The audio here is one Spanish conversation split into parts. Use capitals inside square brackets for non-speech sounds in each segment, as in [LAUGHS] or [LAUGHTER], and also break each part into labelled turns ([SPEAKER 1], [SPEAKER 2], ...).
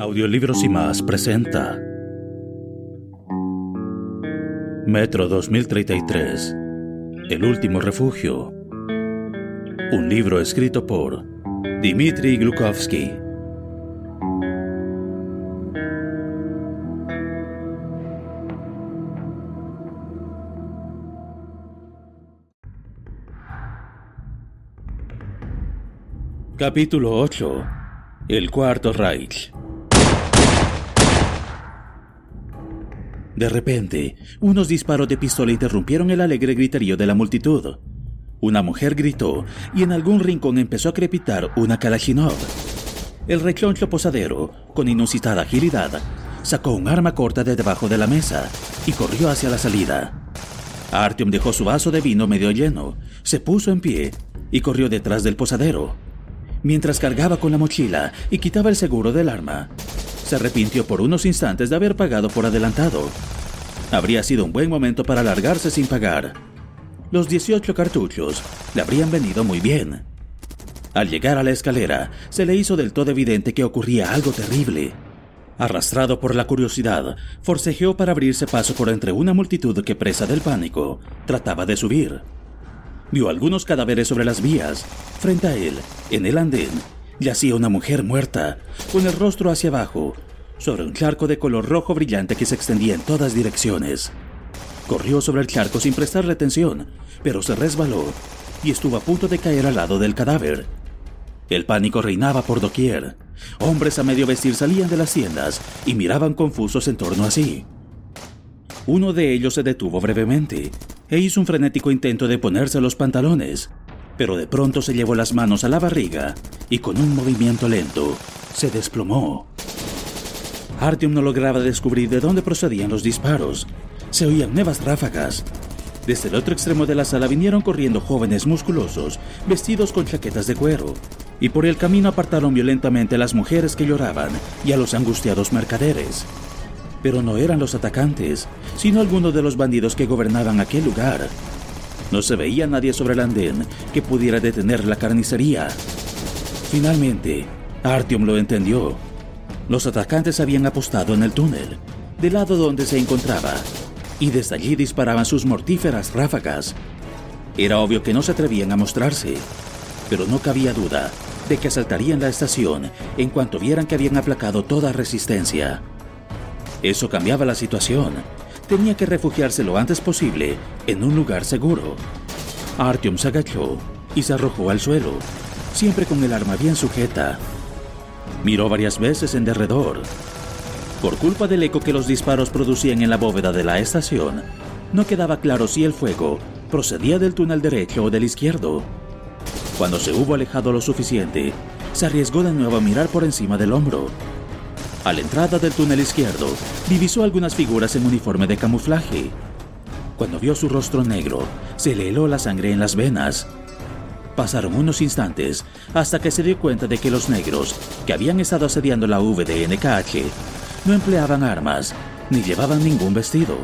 [SPEAKER 1] Audiolibros y más presenta Metro 2033 El último refugio. Un libro escrito por Dmitry Glukovsky. Capítulo 8 El Cuarto Reich De repente, unos disparos de pistola interrumpieron el alegre griterío de la multitud. Una mujer gritó y en algún rincón empezó a crepitar una Kalashnikov. El recloncho posadero, con inusitada agilidad, sacó un arma corta de debajo de la mesa y corrió hacia la salida. Artyom dejó su vaso de vino medio lleno, se puso en pie y corrió detrás del posadero. Mientras cargaba con la mochila y quitaba el seguro del arma, se arrepintió por unos instantes de haber pagado por adelantado. Habría sido un buen momento para largarse sin pagar. Los 18 cartuchos le habrían venido muy bien. Al llegar a la escalera, se le hizo del todo evidente que ocurría algo terrible. Arrastrado por la curiosidad, forcejeó para abrirse paso por entre una multitud que, presa del pánico, trataba de subir. Vio algunos cadáveres sobre las vías. Frente a él, en el andén, yacía una mujer muerta, con el rostro hacia abajo, sobre un charco de color rojo brillante que se extendía en todas direcciones. Corrió sobre el charco sin prestarle atención, pero se resbaló y estuvo a punto de caer al lado del cadáver. El pánico reinaba por doquier. Hombres a medio vestir salían de las tiendas y miraban confusos en torno a sí. Uno de ellos se detuvo brevemente e hizo un frenético intento de ponerse los pantalones, pero de pronto se llevó las manos a la barriga y con un movimiento lento se desplomó. Artyom no lograba descubrir de dónde procedían los disparos. Se oían nuevas ráfagas. Desde el otro extremo de la sala vinieron corriendo jóvenes musculosos, vestidos con chaquetas de cuero, y por el camino apartaron violentamente a las mujeres que lloraban y a los angustiados mercaderes. Pero no eran los atacantes, sino algunos de los bandidos que gobernaban aquel lugar. No se veía nadie sobre el andén que pudiera detener la carnicería. Finalmente, Artyom lo entendió. Los atacantes habían apostado en el túnel, del lado donde se encontraba, y desde allí disparaban sus mortíferas ráfagas. Era obvio que no se atrevían a mostrarse, pero no cabía duda de que asaltarían la estación en cuanto vieran que habían aplacado toda resistencia. Eso cambiaba la situación tenía que refugiarse lo antes posible en un lugar seguro. Artyom se agachó y se arrojó al suelo, siempre con el arma bien sujeta. Miró varias veces en derredor. Por culpa del eco que los disparos producían en la bóveda de la estación, no quedaba claro si el fuego procedía del túnel derecho o del izquierdo. Cuando se hubo alejado lo suficiente, se arriesgó de nuevo a mirar por encima del hombro a la entrada del túnel izquierdo, divisó algunas figuras en uniforme de camuflaje. Cuando vio su rostro negro, se le heló la sangre en las venas. Pasaron unos instantes hasta que se dio cuenta de que los negros, que habían estado asediando la VDNKH, no empleaban armas ni llevaban ningún vestido.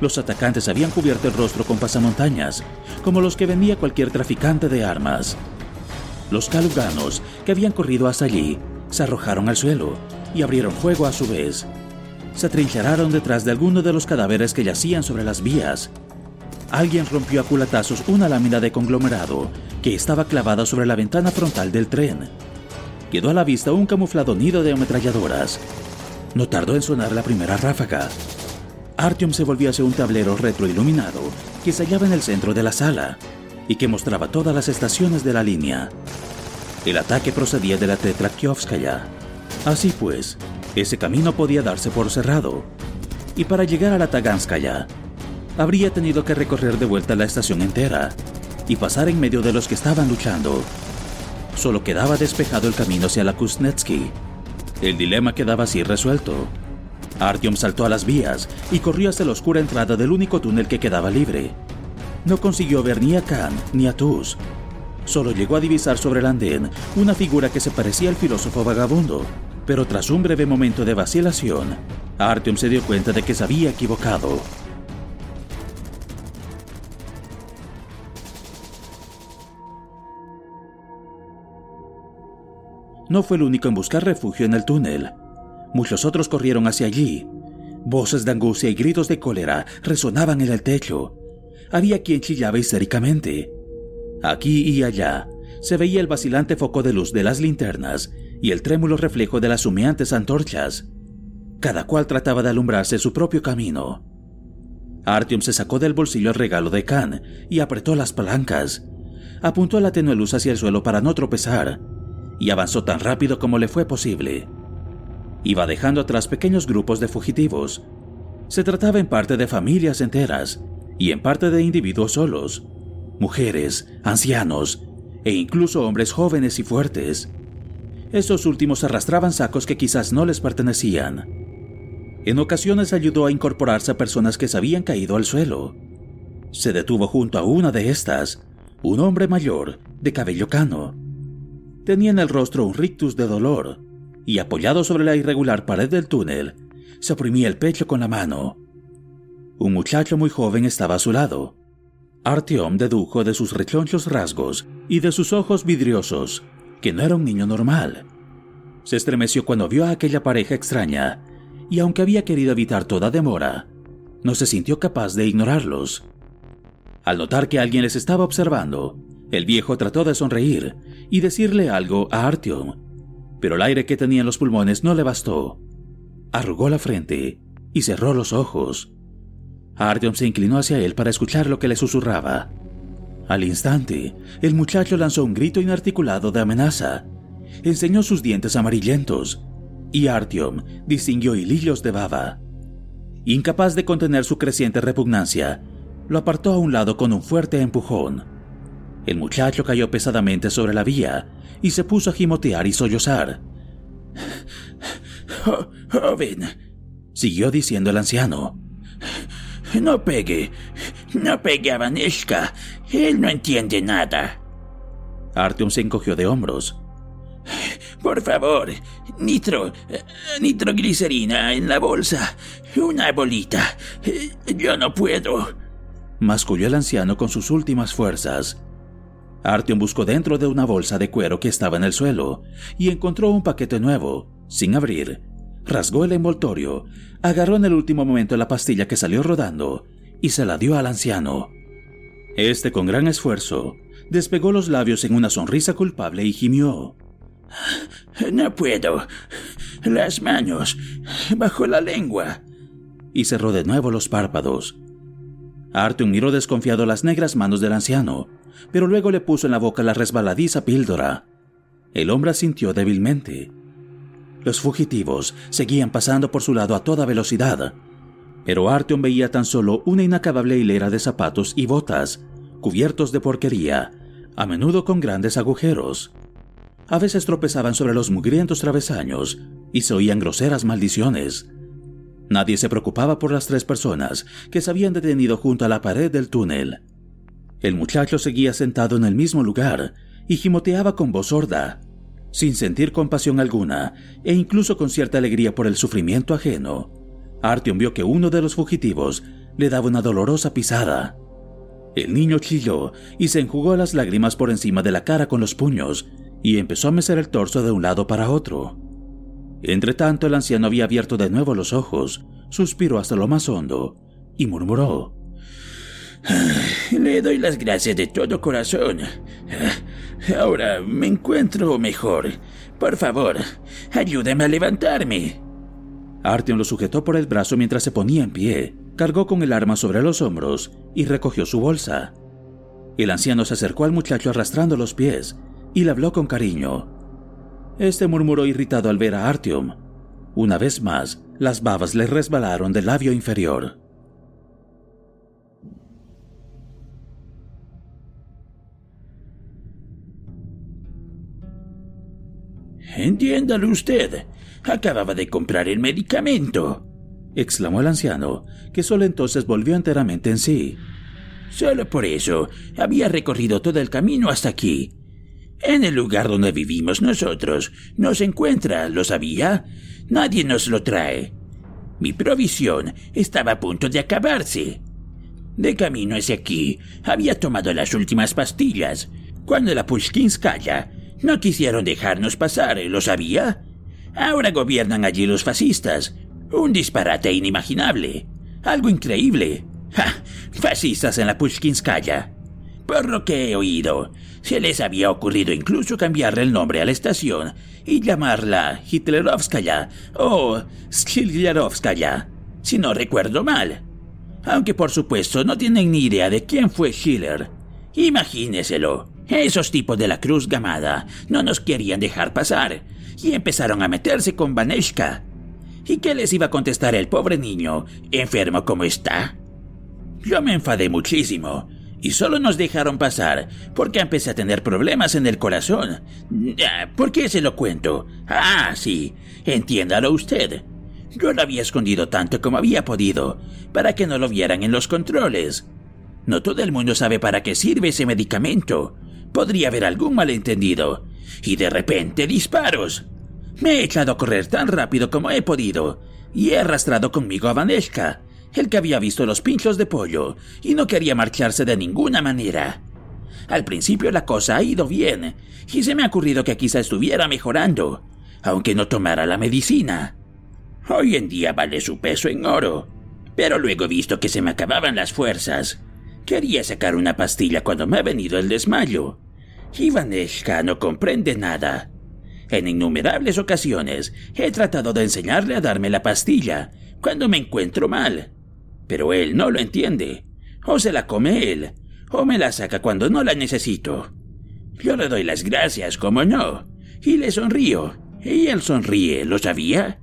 [SPEAKER 1] Los atacantes habían cubierto el rostro con pasamontañas, como los que vendía cualquier traficante de armas. Los caluganos, que habían corrido hasta allí, se arrojaron al suelo y abrieron fuego a su vez. Se atrincheraron detrás de alguno de los cadáveres que yacían sobre las vías. Alguien rompió a culatazos una lámina de conglomerado que estaba clavada sobre la ventana frontal del tren. Quedó a la vista un camuflado nido de ametralladoras. No tardó en sonar la primera ráfaga. Artyom se volvió hacia un tablero retroiluminado que se hallaba en el centro de la sala y que mostraba todas las estaciones de la línea. El ataque procedía de la Tetrakiovskaya. Así pues, ese camino podía darse por cerrado. y para llegar a la Taganskaya, habría tenido que recorrer de vuelta la estación entera y pasar en medio de los que estaban luchando. Solo quedaba despejado el camino hacia la Kuznetsky. El dilema quedaba así resuelto. Artyom saltó a las vías y corrió hacia la oscura entrada del único túnel que quedaba libre. No consiguió ver ni a Khan ni a Tuz. Solo llegó a divisar sobre el andén una figura que se parecía al filósofo vagabundo, pero tras un breve momento de vacilación, Artyom se dio cuenta de que se había equivocado. No fue el único en buscar refugio en el túnel. Muchos otros corrieron hacia allí. Voces de angustia y gritos de cólera resonaban en el techo. Había quien chillaba histéricamente. Aquí y allá se veía el vacilante foco de luz de las linternas y el trémulo reflejo de las humeantes antorchas. Cada cual trataba de alumbrarse su propio camino. Artyom se sacó del bolsillo el regalo de Khan y apretó las palancas. Apuntó la tenue luz hacia el suelo para no tropezar y avanzó tan rápido como le fue posible. Iba dejando atrás pequeños grupos de fugitivos. Se trataba en parte de familias enteras y en parte de individuos solos, mujeres, ancianos e incluso hombres jóvenes y fuertes. Estos últimos arrastraban sacos que quizás no les pertenecían. En ocasiones ayudó a incorporarse a personas que se habían caído al suelo. Se detuvo junto a una de estas, un hombre mayor, de cabello cano, Tenía en el rostro un rictus de dolor, y apoyado sobre la irregular pared del túnel, se oprimía el pecho con la mano. Un muchacho muy joven estaba a su lado. Artyom dedujo de sus rechonchos rasgos y de sus ojos vidriosos que no era un niño normal. Se estremeció cuando vio a aquella pareja extraña, y aunque había querido evitar toda demora, no se sintió capaz de ignorarlos. Al notar que alguien les estaba observando, el viejo trató de sonreír y decirle algo a Artyom, pero el aire que tenía en los pulmones no le bastó. Arrugó la frente y cerró los ojos. Artyom se inclinó hacia él para escuchar lo que le susurraba. Al instante, el muchacho lanzó un grito inarticulado de amenaza. Enseñó sus dientes amarillentos y Artyom distinguió hilillos de baba. Incapaz de contener su creciente repugnancia, lo apartó a un lado con un fuerte empujón. El muchacho cayó pesadamente sobre la vía y se puso a gimotear y sollozar. joven, siguió diciendo el anciano. No pegue, no pegue a Vaneshka. Él no entiende nada. Artyom se encogió de hombros. Por favor, nitro, nitroglicerina en la bolsa. Una bolita. Yo no puedo. Masculló el anciano con sus últimas fuerzas. Artyom buscó dentro de una bolsa de cuero que estaba en el suelo y encontró un paquete nuevo, sin abrir. Rasgó el envoltorio, agarró en el último momento la pastilla que salió rodando y se la dio al anciano. Este, con gran esfuerzo, despegó los labios en una sonrisa culpable y gimió. No puedo. Las manos. Bajo la lengua. Y cerró de nuevo los párpados. Artyom miró desconfiado las negras manos del anciano pero luego le puso en la boca la resbaladiza píldora. El hombre sintió débilmente. Los fugitivos seguían pasando por su lado a toda velocidad, pero Artyom veía tan solo una inacabable hilera de zapatos y botas, cubiertos de porquería, a menudo con grandes agujeros. A veces tropezaban sobre los mugrientos travesaños y se oían groseras maldiciones. Nadie se preocupaba por las tres personas que se habían detenido junto a la pared del túnel. El muchacho seguía sentado en el mismo lugar y gimoteaba con voz sorda, sin sentir compasión alguna e incluso con cierta alegría por el sufrimiento ajeno. Artyom vio que uno de los fugitivos le daba una dolorosa pisada. El niño chilló y se enjugó las lágrimas por encima de la cara con los puños y empezó a mecer el torso de un lado para otro. Entretanto, el anciano había abierto de nuevo los ojos, suspiró hasta lo más hondo y murmuró: Le doy las gracias de todo corazón. Ahora me encuentro mejor. Por favor, ayúdeme a levantarme. Artyom lo sujetó por el brazo mientras se ponía en pie, cargó con el arma sobre los hombros y recogió su bolsa. El anciano se acercó al muchacho arrastrando los pies y le habló con cariño. Este murmuró irritado al ver a Artyom.
[SPEAKER 2] Una vez más, las babas le resbalaron del labio inferior.
[SPEAKER 1] Entiéndalo usted. Acababa de comprar el medicamento.
[SPEAKER 2] exclamó el anciano, que solo entonces volvió enteramente en sí.
[SPEAKER 1] Solo por eso había recorrido todo el camino hasta aquí. En el lugar donde vivimos nosotros no se encuentra, ¿lo sabía? Nadie nos lo trae. Mi provisión estaba a punto de acabarse. De camino hacia aquí, había tomado las últimas pastillas, cuando la Pushkinskaya no quisieron dejarnos pasar, ¿lo sabía? Ahora gobiernan allí los fascistas. Un disparate inimaginable. Algo increíble. ¡Ja! Fascistas en la Pushkinskaya. Por lo que he oído, se les había ocurrido incluso cambiarle el nombre a la estación y llamarla Hitlerovskaya o Schillerovskaya, si no recuerdo mal. Aunque por supuesto no tienen ni idea de quién fue Schiller. Imagíneselo. Esos tipos de la Cruz Gamada no nos querían dejar pasar y empezaron a meterse con Vaneshka. ¿Y qué les iba a contestar el pobre niño, enfermo como está? Yo me enfadé muchísimo y solo nos dejaron pasar porque empecé a tener problemas en el corazón. ¿Por qué se lo cuento? Ah, sí, entiéndalo usted. Yo lo había escondido tanto como había podido para que no lo vieran en los controles. No todo el mundo sabe para qué sirve ese medicamento podría haber algún malentendido. Y de repente disparos. Me he echado a correr tan rápido como he podido y he arrastrado conmigo a Vaneshka, el que había visto los pinchos de pollo y no quería marcharse de ninguna manera. Al principio la cosa ha ido bien y se me ha ocurrido que quizá estuviera mejorando, aunque no tomara la medicina. Hoy en día vale su peso en oro, pero luego he visto que se me acababan las fuerzas Quería sacar una pastilla cuando me ha venido el desmayo. Ivaneshka no comprende nada. En innumerables ocasiones he tratado de enseñarle a darme la pastilla cuando me encuentro mal. Pero él no lo entiende. O se la come él, o me la saca cuando no la necesito. Yo le doy las gracias, como no, y le sonrío. Y él sonríe, ¿lo sabía?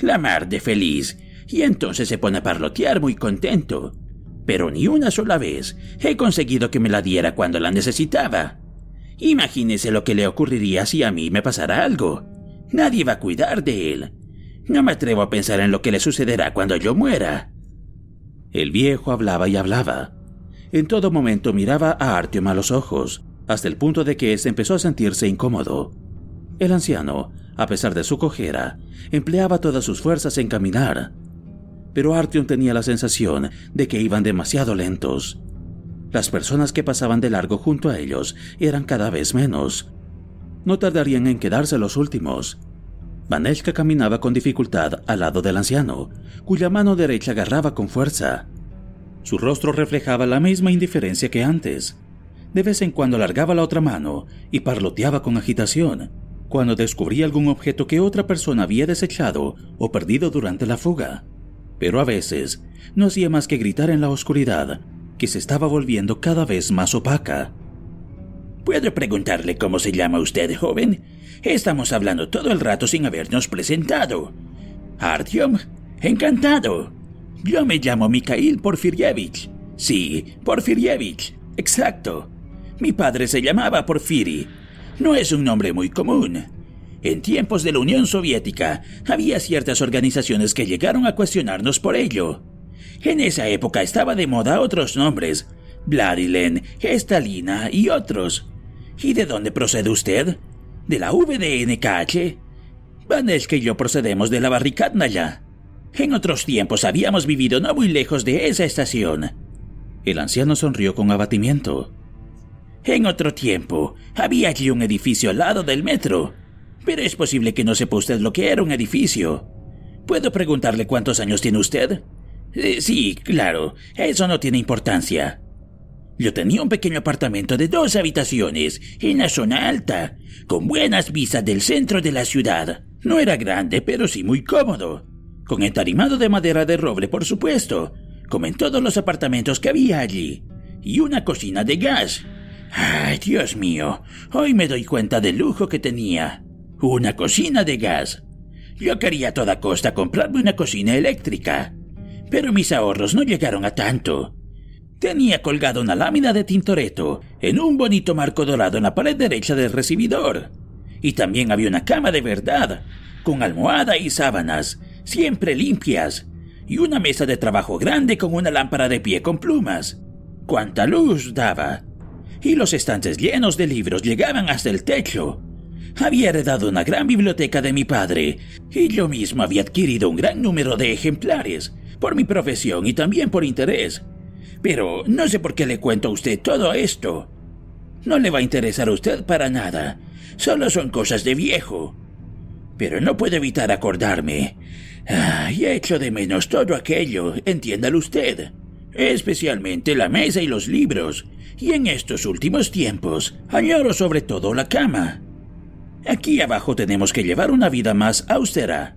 [SPEAKER 1] La mar de feliz, y entonces se pone a parlotear muy contento pero ni una sola vez he conseguido que me la diera cuando la necesitaba. Imagínese lo que le ocurriría si a mí me pasara algo. Nadie va a cuidar de él. No me atrevo a pensar en lo que le sucederá cuando yo muera.
[SPEAKER 2] El viejo hablaba y hablaba. En todo momento miraba a Artyom a los ojos, hasta el punto de que éste empezó a sentirse incómodo. El anciano, a pesar de su cojera, empleaba todas sus fuerzas en caminar, pero Artyom tenía la sensación de que iban demasiado lentos. Las personas que pasaban de largo junto a ellos eran cada vez menos. No tardarían en quedarse los últimos. Vaneshka caminaba con dificultad al lado del anciano, cuya mano derecha agarraba con fuerza. Su rostro reflejaba la misma indiferencia que antes. De vez en cuando alargaba la otra mano y parloteaba con agitación, cuando descubría algún objeto que otra persona había desechado o perdido durante la fuga pero a veces no hacía más que gritar en la oscuridad, que se estaba volviendo cada vez más opaca.
[SPEAKER 1] ¿Puedo preguntarle cómo se llama usted, joven? Estamos hablando todo el rato sin habernos presentado. Artyom, encantado. Yo me llamo Mikhail Porfirievich. Sí, Porfirievich, exacto. Mi padre se llamaba Porfiri. No es un nombre muy común. En tiempos de la Unión Soviética había ciertas organizaciones que llegaron a cuestionarnos por ello. En esa época estaba de moda otros nombres, Vladilen, Gestalina y otros. ¿Y de dónde procede usted? ¿De la VDNKH? Vaneshka y yo procedemos de la Barricadnaya. En otros tiempos habíamos vivido no muy lejos de esa estación.
[SPEAKER 2] El anciano sonrió con abatimiento.
[SPEAKER 1] En otro tiempo había allí un edificio al lado del metro pero es posible que no sepa usted lo que era un edificio. ¿Puedo preguntarle cuántos años tiene usted? Eh, sí, claro, eso no tiene importancia. Yo tenía un pequeño apartamento de dos habitaciones en la zona alta, con buenas vistas del centro de la ciudad. No era grande, pero sí muy cómodo. Con entarimado de madera de roble, por supuesto, como en todos los apartamentos que había allí. Y una cocina de gas. Ay, Dios mío, hoy me doy cuenta del lujo que tenía una cocina de gas. Yo quería a toda costa comprarme una cocina eléctrica, pero mis ahorros no llegaron a tanto. Tenía colgada una lámina de Tintoretto en un bonito marco dorado en la pared derecha del recibidor. Y también había una cama de verdad, con almohada y sábanas, siempre limpias, y una mesa de trabajo grande con una lámpara de pie con plumas. ¡Cuánta luz daba! Y los estantes llenos de libros llegaban hasta el techo. Había heredado una gran biblioteca de mi padre, y yo mismo había adquirido un gran número de ejemplares, por mi profesión y también por interés. Pero no sé por qué le cuento a usted todo esto. No le va a interesar a usted para nada. Solo son cosas de viejo. Pero no puedo evitar acordarme. y echo de menos todo aquello, entiéndalo usted. Especialmente la mesa y los libros. Y en estos últimos tiempos, añoro sobre todo la cama. Aquí abajo tenemos que llevar una vida más austera.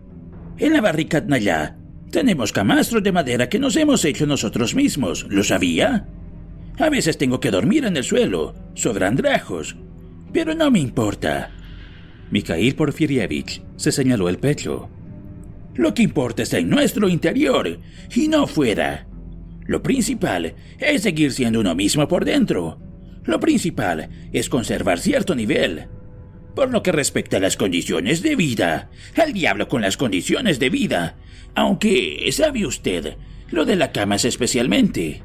[SPEAKER 1] En la barrica allá tenemos camastros de madera que nos hemos hecho nosotros mismos, ¿lo sabía? A veces tengo que dormir en el suelo, sobre andrajos, pero no me importa.
[SPEAKER 3] Mikhail Porfirievich se señaló el pecho.
[SPEAKER 1] Lo que importa está en nuestro interior y no fuera. Lo principal es seguir siendo uno mismo por dentro. Lo principal es conservar cierto nivel. Por lo que respecta a las condiciones de vida, al diablo con las condiciones de vida, aunque, sabe usted, lo de la cama es especialmente.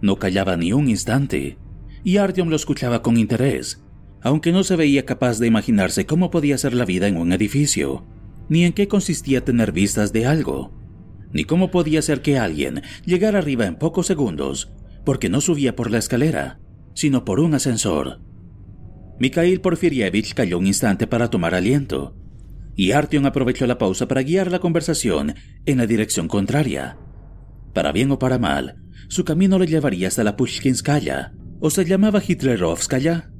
[SPEAKER 3] No callaba ni un instante, y Artyom lo escuchaba con interés, aunque no se veía capaz de imaginarse cómo podía ser la vida en un edificio, ni en qué consistía tener vistas de algo, ni cómo podía ser que alguien llegara arriba en pocos segundos, porque no subía por la escalera, sino por un ascensor. Mikhail Porfirievich cayó un instante para tomar aliento, y Artyom aprovechó la pausa para guiar la conversación en la dirección contraria. Para bien o para mal, su camino le llevaría hasta la Pushkinskaya, o se llamaba Hitlerovskaya.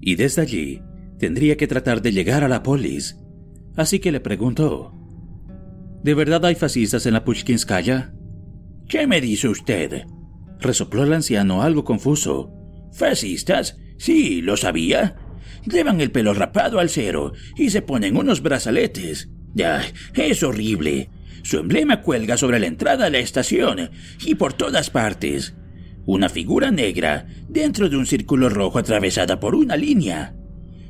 [SPEAKER 3] Y desde allí tendría que tratar de llegar a la polis. Así que le preguntó: ¿De verdad hay fascistas en la Pushkinskaya?
[SPEAKER 1] ¿Qué me dice usted?
[SPEAKER 3] resopló el anciano algo confuso.
[SPEAKER 1] ¿Fascistas? Sí, lo sabía. Llevan el pelo rapado al cero y se ponen unos brazaletes. Ya, es horrible. Su emblema cuelga sobre la entrada a la estación y por todas partes. Una figura negra dentro de un círculo rojo atravesada por una línea.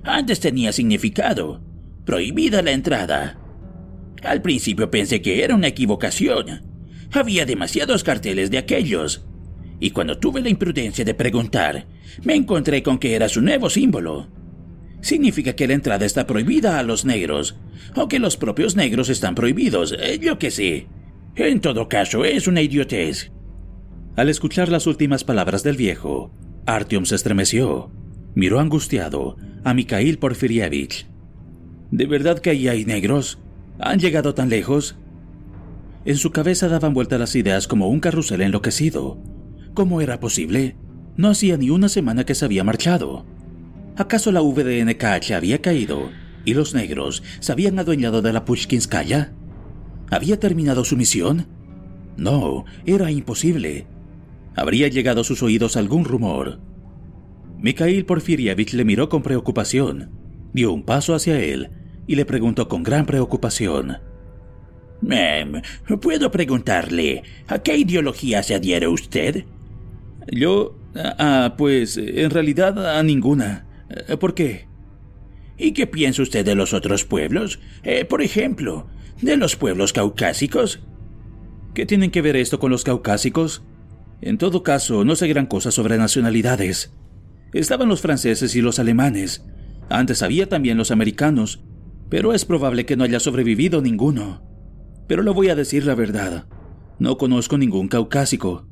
[SPEAKER 1] Antes tenía significado. Prohibida la entrada. Al principio pensé que era una equivocación. Había demasiados carteles de aquellos. Y cuando tuve la imprudencia de preguntar, me encontré con que era su nuevo símbolo significa que la entrada está prohibida a los negros, o que los propios negros están prohibidos, eh, yo qué sé. En todo caso, es una idiotez.
[SPEAKER 3] Al escuchar las últimas palabras del viejo, Artyom se estremeció. Miró angustiado a Mikhail Porfirievich. ¿De verdad que ahí hay negros? ¿Han llegado tan lejos? En su cabeza daban vuelta las ideas como un carrusel enloquecido. ¿Cómo era posible? No hacía ni una semana que se había marchado. ¿Acaso la VDNKH había caído y los negros se habían adueñado de la Pushkinskaya? ¿Había terminado su misión? No, era imposible. Habría llegado a sus oídos algún rumor. Mikhail Porfirievich le miró con preocupación, dio un paso hacia él y le preguntó con gran preocupación.
[SPEAKER 1] Mem, ¿puedo preguntarle a qué ideología se adhiere usted?
[SPEAKER 3] Yo... Ah, pues en realidad a ninguna. Eh, ¿Por qué?
[SPEAKER 1] ¿Y qué piensa usted de los otros pueblos? Eh, por ejemplo, de los pueblos caucásicos.
[SPEAKER 3] ¿Qué tienen que ver esto con los caucásicos? En todo caso, no sé gran cosa sobre nacionalidades. Estaban los franceses y los alemanes. Antes había también los americanos, pero es probable que no haya sobrevivido ninguno. Pero le voy a decir la verdad. No conozco ningún caucásico.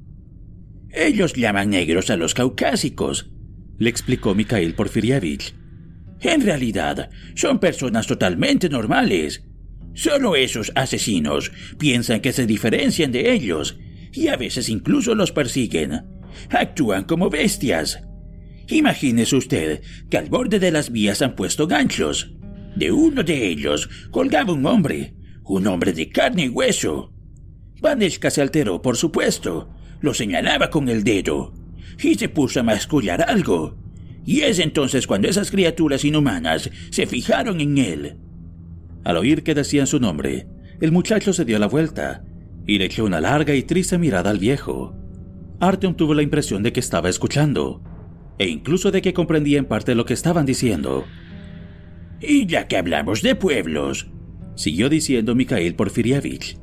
[SPEAKER 1] Ellos llaman negros a los caucásicos,
[SPEAKER 3] le explicó Mikhail Porfirievich.
[SPEAKER 1] En realidad, son personas totalmente normales. Solo esos asesinos piensan que se diferencian de ellos y a veces incluso los persiguen. Actúan como bestias. Imagínese usted que al borde de las vías han puesto ganchos. De uno de ellos colgaba un hombre, un hombre de carne y hueso. Vaneshka se alteró, por supuesto. Lo señalaba con el dedo y se puso a mascullar algo. Y es entonces cuando esas criaturas inhumanas se fijaron en él. Al oír que decían su nombre, el muchacho se dio la vuelta y le echó una larga y triste mirada al viejo. Artyom tuvo la impresión de que estaba escuchando, e incluso de que comprendía en parte lo que estaban diciendo.
[SPEAKER 4] Y ya que hablamos de pueblos,
[SPEAKER 1] siguió diciendo Mikhail Porfirievich,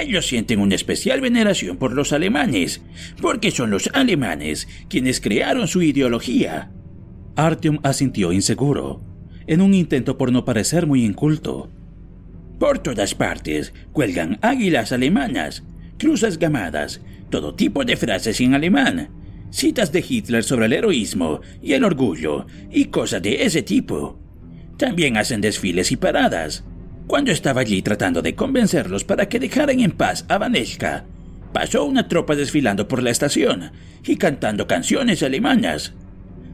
[SPEAKER 4] ellos sienten una especial veneración por los alemanes, porque son los alemanes quienes crearon su ideología.
[SPEAKER 1] Artyom asintió inseguro, en un intento por no parecer muy inculto.
[SPEAKER 4] Por todas partes cuelgan águilas alemanas, cruzas gamadas, todo tipo de frases en alemán, citas de Hitler sobre el heroísmo y el orgullo y cosas de ese tipo. También hacen desfiles y paradas, cuando estaba allí tratando de convencerlos para que dejaran en paz a Vaneshka, pasó una tropa desfilando por la estación y cantando canciones alemanas.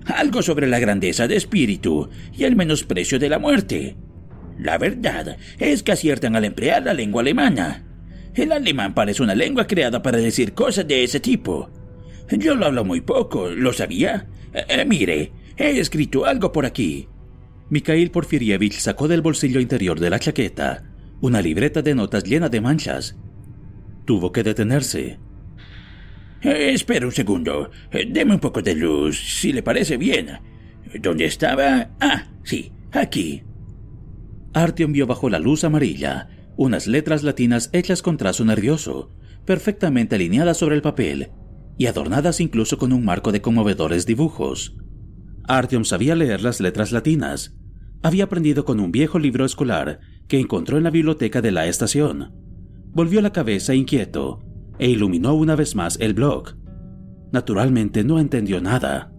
[SPEAKER 4] Algo sobre la grandeza de espíritu y el menosprecio de la muerte. La verdad es que aciertan al emplear la lengua alemana. El alemán parece una lengua creada para decir cosas de ese tipo. Yo lo hablo muy poco, ¿lo sabía? Eh, eh, mire, he escrito algo por aquí.
[SPEAKER 1] Mikhail Porfirievich sacó del bolsillo interior de la chaqueta una libreta de notas llena de manchas. Tuvo que detenerse.
[SPEAKER 4] Eh, espera un segundo. Eh, deme un poco de luz, si le parece bien. ¿Dónde estaba? Ah, sí, aquí.
[SPEAKER 1] Artyom vio bajo la luz amarilla unas letras latinas hechas con trazo nervioso, perfectamente alineadas sobre el papel y adornadas incluso con un marco de conmovedores dibujos. Artyom sabía leer las letras latinas. Había aprendido con un viejo libro escolar que encontró en la biblioteca de la estación. Volvió la cabeza inquieto e iluminó una vez más el blog. Naturalmente no entendió nada.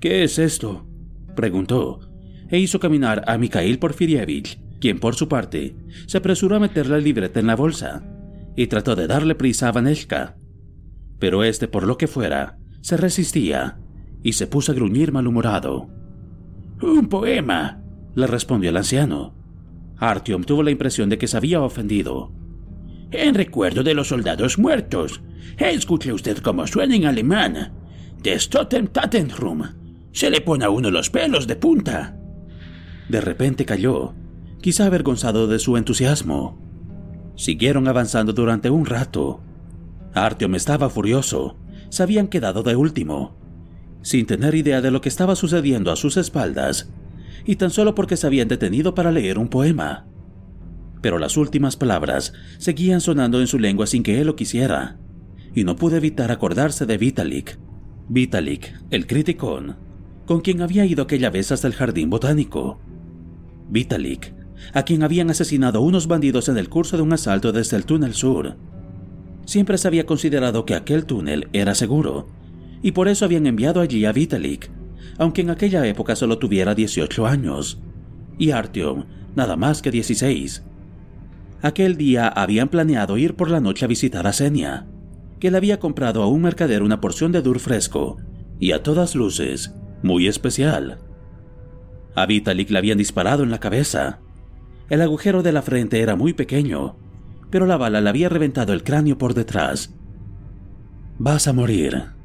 [SPEAKER 1] ¿Qué es esto? preguntó, e hizo caminar a Mikhail Porfirievich, quien por su parte se apresuró a meter la libreta en la bolsa y trató de darle prisa a Vaneshka. Pero este, por lo que fuera, se resistía y se puso a gruñir malhumorado.
[SPEAKER 4] Un poema,
[SPEAKER 1] le respondió el anciano. Artyom tuvo la impresión de que se había ofendido.
[SPEAKER 4] En recuerdo de los soldados muertos. Escuche usted cómo suena en alemán. Des Totem Tatenrum. Se le pone a uno los pelos de punta.
[SPEAKER 1] De repente cayó, quizá avergonzado de su entusiasmo. Siguieron avanzando durante un rato. Artyom estaba furioso. Se habían quedado de último sin tener idea de lo que estaba sucediendo a sus espaldas, y tan solo porque se habían detenido para leer un poema. Pero las últimas palabras seguían sonando en su lengua sin que él lo quisiera, y no pude evitar acordarse de Vitalik. Vitalik, el criticón, con quien había ido aquella vez hasta el jardín botánico. Vitalik, a quien habían asesinado unos bandidos en el curso de un asalto desde el túnel sur. Siempre se había considerado que aquel túnel era seguro, y por eso habían enviado allí a Vitalik, aunque en aquella época solo tuviera 18 años, y Artyom nada más que 16. Aquel día habían planeado ir por la noche a visitar a Senia, que le había comprado a un mercader una porción de dur fresco, y a todas luces, muy especial. A Vitalik le habían disparado en la cabeza. El agujero de la frente era muy pequeño, pero la bala le había reventado el cráneo por detrás. Vas a morir,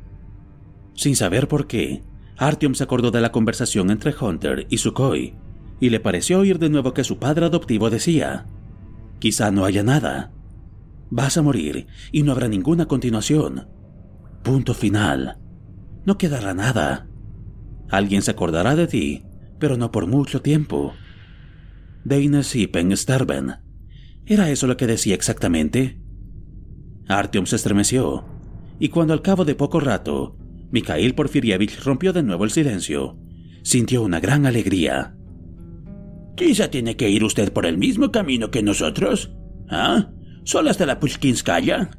[SPEAKER 1] sin saber por qué, Artyom se acordó de la conversación entre Hunter y Sukhoi y le pareció oír de nuevo que su padre adoptivo decía: Quizá no haya nada. Vas a morir y no habrá ninguna continuación. Punto final. No quedará nada. Alguien se acordará de ti, pero no por mucho tiempo. Deine Sipen sterben. ¿Era eso lo que decía exactamente? Artyom se estremeció, y cuando al cabo de poco rato Mikhail Porfirievich rompió de nuevo el silencio. Sintió una gran alegría.
[SPEAKER 4] Quizá tiene que ir usted por el mismo camino que nosotros. ¿Ah? ¿Solo hasta la Pushkinskaya?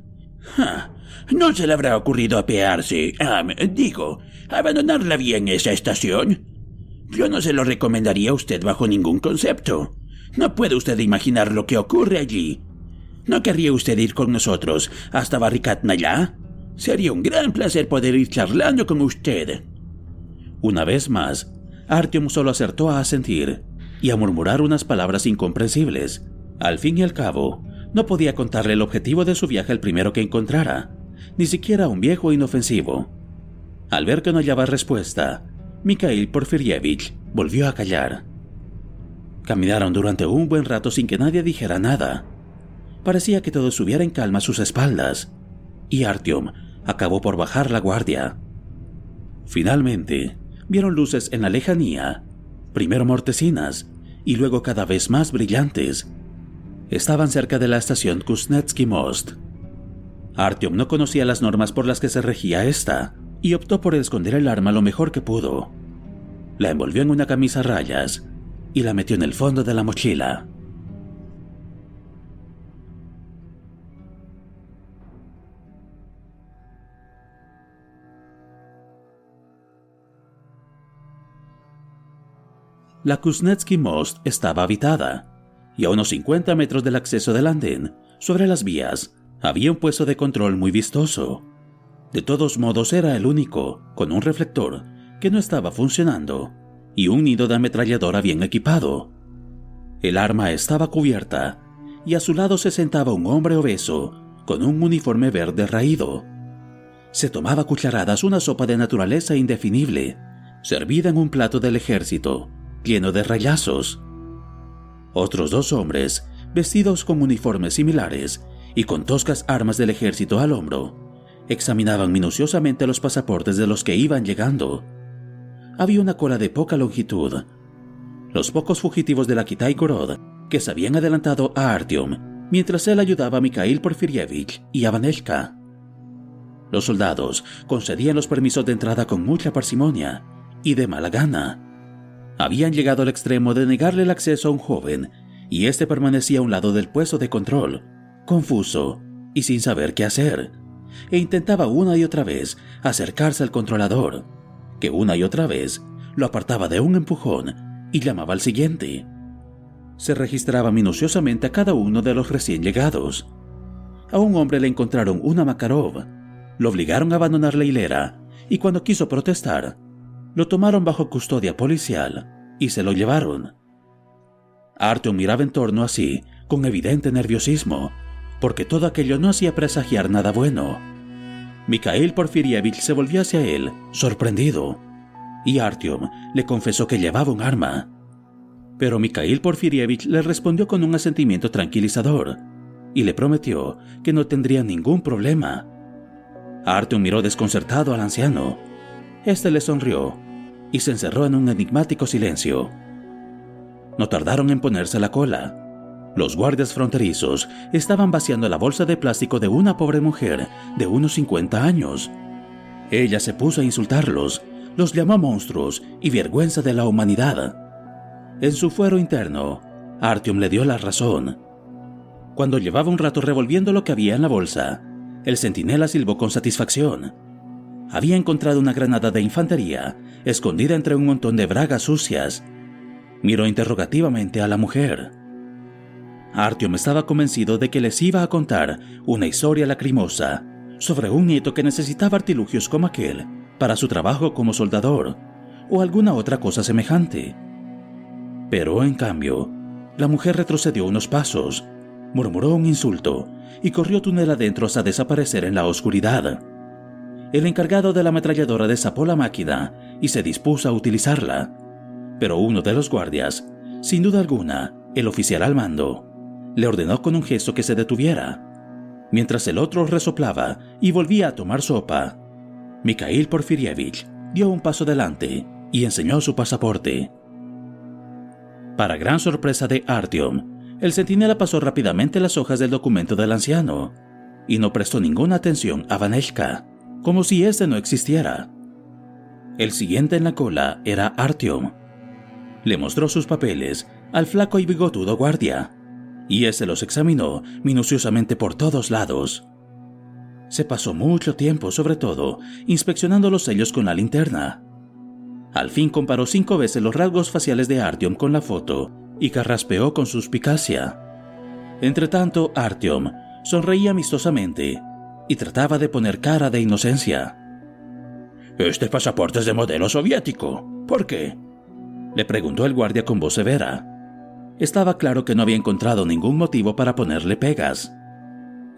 [SPEAKER 4] ¿No se le habrá ocurrido apearse, ah, digo, abandonar la vía en esa estación? Yo no se lo recomendaría a usted bajo ningún concepto. No puede usted imaginar lo que ocurre allí. ¿No querría usted ir con nosotros hasta Barricatnaya? Sería un gran placer poder ir charlando con usted.
[SPEAKER 1] Una vez más, Artyom solo acertó a asentir y a murmurar unas palabras incomprensibles. Al fin y al cabo, no podía contarle el objetivo de su viaje al primero que encontrara, ni siquiera un viejo inofensivo. Al ver que no hallaba respuesta, Mikhail Porfirievich volvió a callar. Caminaron durante un buen rato sin que nadie dijera nada. Parecía que todo estuviera en calma a sus espaldas, y Artyom acabó por bajar la guardia. Finalmente, vieron luces en la lejanía, primero mortecinas y luego cada vez más brillantes. Estaban cerca de la estación Kuznetsky Most. Artyom no conocía las normas por las que se regía esta y optó por esconder el arma lo mejor que pudo. La envolvió en una camisa a rayas y la metió en el fondo de la mochila. La Kuznetsky Most estaba habitada, y a unos 50 metros del acceso del andén, sobre las vías, había un puesto de control muy vistoso. De todos modos era el único, con un reflector, que no estaba funcionando, y un nido de ametralladora bien equipado. El arma estaba cubierta, y a su lado se sentaba un hombre obeso, con un uniforme verde raído. Se tomaba cucharadas una sopa de naturaleza indefinible, servida en un plato del ejército, lleno de rayazos. Otros dos hombres, vestidos con uniformes similares y con toscas armas del ejército al hombro, examinaban minuciosamente los pasaportes de los que iban llegando. Había una cola de poca longitud. Los pocos fugitivos de la Kitai Gorod que se habían adelantado a Artyom mientras él ayudaba a Mikhail Porfirievich y a Vaneshka. Los soldados concedían los permisos de entrada con mucha parsimonia y de mala gana habían llegado al extremo de negarle el acceso a un joven, y éste permanecía a un lado del puesto de control, confuso y sin saber qué hacer, e intentaba una y otra vez acercarse al controlador, que una y otra vez lo apartaba de un empujón y llamaba al siguiente. Se registraba minuciosamente a cada uno de los recién llegados. A un hombre le encontraron una Makarov, lo obligaron a abandonar la hilera y cuando quiso protestar, lo tomaron bajo custodia policial y se lo llevaron. Artyom miraba en torno así, con evidente nerviosismo, porque todo aquello no hacía presagiar nada bueno. Mikhail Porfirievich se volvió hacia él, sorprendido, y Artyom le confesó que llevaba un arma. Pero Mikhail Porfirievich le respondió con un asentimiento tranquilizador y le prometió que no tendría ningún problema. Artyom miró desconcertado al anciano este le sonrió y se encerró en un enigmático silencio. No tardaron en ponerse la cola. Los guardias fronterizos estaban vaciando la bolsa de plástico de una pobre mujer de unos 50 años. Ella se puso a insultarlos, los llamó monstruos y vergüenza de la humanidad. En su fuero interno, Artyom le dio la razón. Cuando llevaba un rato revolviendo lo que había en la bolsa, el centinela silbó con satisfacción había encontrado una granada de infantería escondida entre un montón de bragas sucias. Miró interrogativamente a la mujer. Artyom estaba convencido de que les iba a contar una historia lacrimosa sobre un nieto que necesitaba artilugios como aquel para su trabajo como soldador o alguna otra cosa semejante. Pero en cambio, la mujer retrocedió unos pasos, murmuró un insulto y corrió túnel adentro hasta desaparecer en la oscuridad el encargado de la ametralladora desapó la máquina y se dispuso a utilizarla. Pero uno de los guardias, sin duda alguna, el oficial al mando, le ordenó con un gesto que se detuviera, mientras el otro resoplaba y volvía a tomar sopa. Mikhail Porfirievich dio un paso adelante y enseñó su pasaporte. Para gran sorpresa de Artyom, el centinela pasó rápidamente las hojas del documento del anciano y no prestó ninguna atención a Vaneshka como si ese no existiera. El siguiente en la cola era Artyom. Le mostró sus papeles al flaco y bigotudo guardia, y ese los examinó minuciosamente por todos lados. Se pasó mucho tiempo, sobre todo, inspeccionando los sellos con la linterna. Al fin comparó cinco veces los rasgos faciales de Artyom con la foto y carraspeó con suspicacia. Entretanto, Artyom sonreía amistosamente y trataba de poner cara de inocencia. Este pasaporte es de modelo soviético. ¿Por qué? Le preguntó el guardia con voz severa. Estaba claro que no había encontrado ningún motivo para ponerle pegas.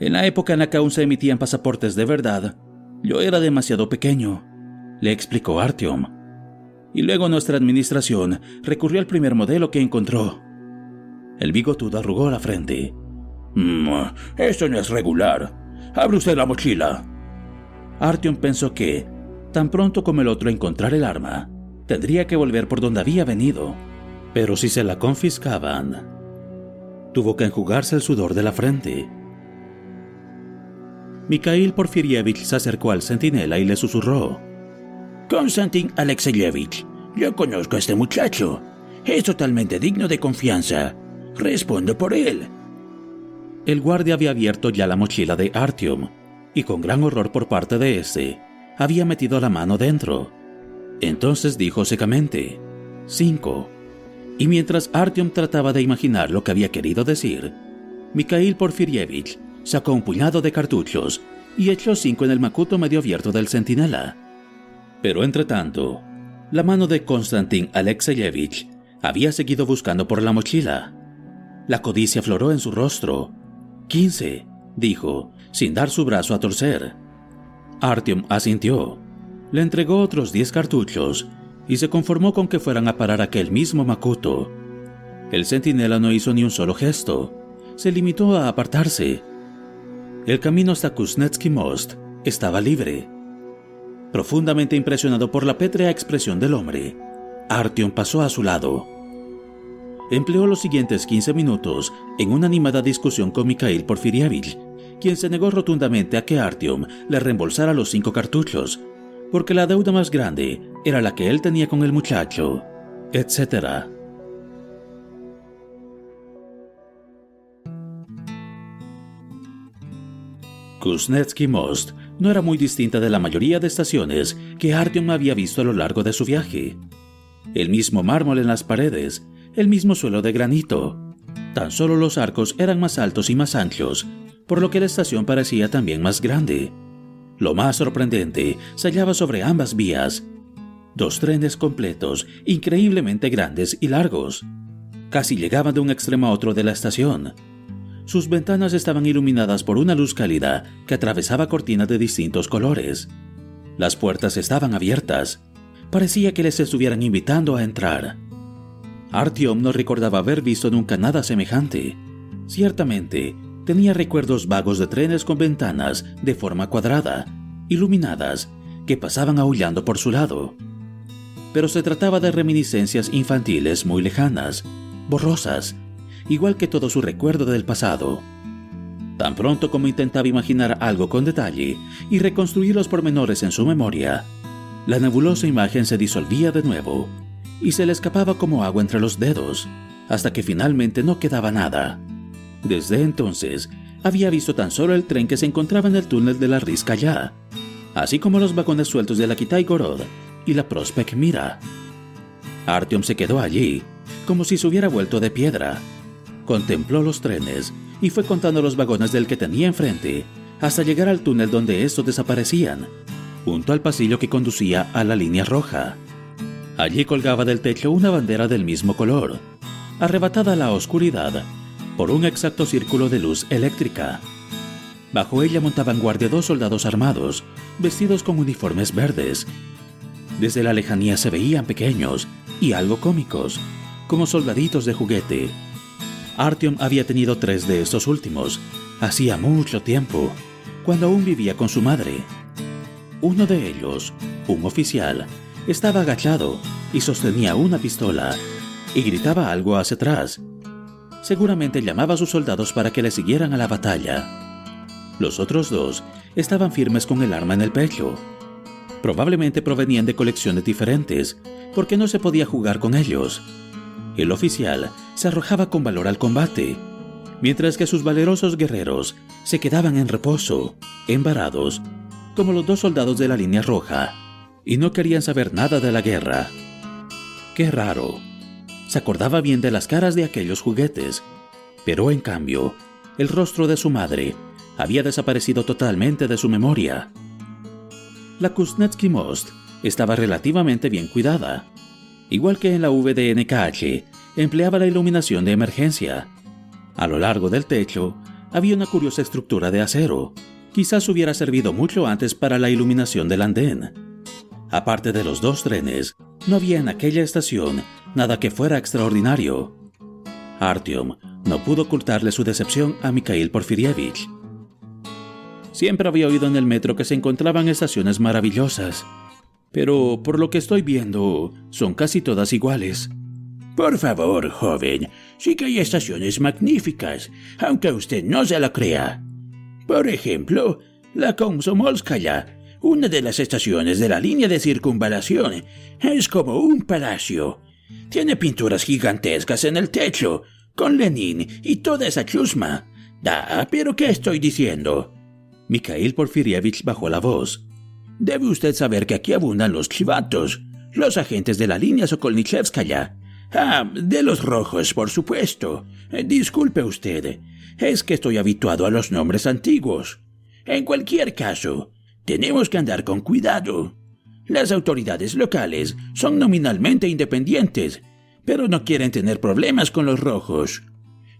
[SPEAKER 1] En la época en la que aún se emitían pasaportes de verdad, yo era demasiado pequeño, le explicó Artyom. Y luego nuestra administración recurrió al primer modelo que encontró, El bigotudo arrugó la frente.
[SPEAKER 4] Mm, esto no es regular. Abre usted la mochila.
[SPEAKER 1] Artyom pensó que, tan pronto como el otro encontrara el arma, tendría que volver por donde había venido. Pero si se la confiscaban, tuvo que enjugarse el sudor de la frente. Mikhail Porfirievich se acercó al centinela y le susurró.
[SPEAKER 4] Konstantin Alexeyevich, yo conozco a este muchacho. Es totalmente digno de confianza. Respondo por él.
[SPEAKER 1] El guardia había abierto ya la mochila de Artyom y con gran horror por parte de este, había metido la mano dentro. Entonces dijo secamente, cinco. Y mientras Artyom trataba de imaginar lo que había querido decir, Mikhail Porfirievich sacó un puñado de cartuchos y echó cinco en el macuto medio abierto del centinela. Pero entre tanto, la mano de Konstantin Alexeyevich había seguido buscando por la mochila. La codicia floró en su rostro. Quince, dijo, sin dar su brazo a torcer. Artyom asintió. Le entregó otros diez cartuchos y se conformó con que fueran a parar aquel mismo Makuto. El centinela no hizo ni un solo gesto. Se limitó a apartarse. El camino hasta Kuznetsky Most estaba libre. Profundamente impresionado por la pétrea expresión del hombre, Artyom pasó a su lado. Empleó los siguientes 15 minutos en una animada discusión con Mikhail Porfirievich, quien se negó rotundamente a que Artyom le reembolsara los cinco cartuchos, porque la deuda más grande era la que él tenía con el muchacho, etc. Kuznetsky Most no era muy distinta de la mayoría de estaciones que Artyom había visto a lo largo de su viaje. El mismo mármol en las paredes, el mismo suelo de granito. Tan solo los arcos eran más altos y más anchos, por lo que la estación parecía también más grande. Lo más sorprendente se hallaba sobre ambas vías. Dos trenes completos, increíblemente grandes y largos. Casi llegaban de un extremo a otro de la estación. Sus ventanas estaban iluminadas por una luz cálida que atravesaba cortinas de distintos colores. Las puertas estaban abiertas. Parecía que les estuvieran invitando a entrar. Artyom no recordaba haber visto nunca nada semejante. Ciertamente, tenía recuerdos vagos de trenes con ventanas de forma cuadrada, iluminadas, que pasaban aullando por su lado. Pero se trataba de reminiscencias infantiles muy lejanas, borrosas, igual que todo su recuerdo del pasado. Tan pronto como intentaba imaginar algo con detalle y reconstruir los pormenores en su memoria, la nebulosa imagen se disolvía de nuevo y se le escapaba como agua entre los dedos, hasta que finalmente no quedaba nada. Desde entonces, había visto tan solo el tren que se encontraba en el túnel de la ya, así como los vagones sueltos de la Kitai Gorod y la Prospect Mira. Artyom se quedó allí, como si se hubiera vuelto de piedra. Contempló los trenes y fue contando los vagones del que tenía enfrente, hasta llegar al túnel donde estos desaparecían, junto al pasillo que conducía a la línea roja. Allí colgaba del techo una bandera del mismo color. Arrebatada a la oscuridad, por un exacto círculo de luz eléctrica. Bajo ella montaban guardia dos soldados armados, vestidos con uniformes verdes. Desde la lejanía se veían pequeños y algo cómicos, como soldaditos de juguete. Artyom había tenido tres de estos últimos, hacía mucho tiempo, cuando aún vivía con su madre. Uno de ellos, un oficial, estaba agachado y sostenía una pistola y gritaba algo hacia atrás, seguramente llamaba a sus soldados para que le siguieran a la batalla. Los otros dos estaban firmes con el arma en el pecho. Probablemente provenían de colecciones diferentes, porque no se podía jugar con ellos. El oficial se arrojaba con valor al combate, mientras que sus valerosos guerreros se quedaban en reposo, embarados, como los dos soldados de la línea roja, y no querían saber nada de la guerra. Qué raro, se acordaba bien de las caras de aquellos juguetes, pero en cambio, el rostro de su madre había desaparecido totalmente de su memoria. La Kuznetsky Most estaba relativamente bien cuidada. Igual que en la VDNKH, empleaba la iluminación de emergencia. A lo largo del techo había una curiosa estructura de acero. Quizás hubiera servido mucho antes para la iluminación del andén. Aparte de los dos trenes, no había en aquella estación nada que fuera extraordinario. Artyom no pudo ocultarle su decepción a Mikhail Porfirievich. Siempre había oído en el metro que se encontraban estaciones maravillosas, pero por lo que estoy viendo, son casi todas iguales.
[SPEAKER 4] Por favor, joven, sí que hay estaciones magníficas, aunque usted no se la crea. Por ejemplo, la Komsomolskaya, una de las estaciones de la línea de circunvalación, es como un palacio. Tiene pinturas gigantescas en el techo, con Lenin y toda esa chusma. Da, pero ¿qué estoy diciendo?
[SPEAKER 1] Mikhail Porfirievich bajó la voz.
[SPEAKER 4] Debe usted saber que aquí abundan los chivatos, los agentes de la línea Sokolnichevskaya. Ah, de los rojos, por supuesto. Eh, disculpe usted, es que estoy habituado a los nombres antiguos. En cualquier caso, tenemos que andar con cuidado. Las autoridades locales son nominalmente independientes, pero no quieren tener problemas con los rojos.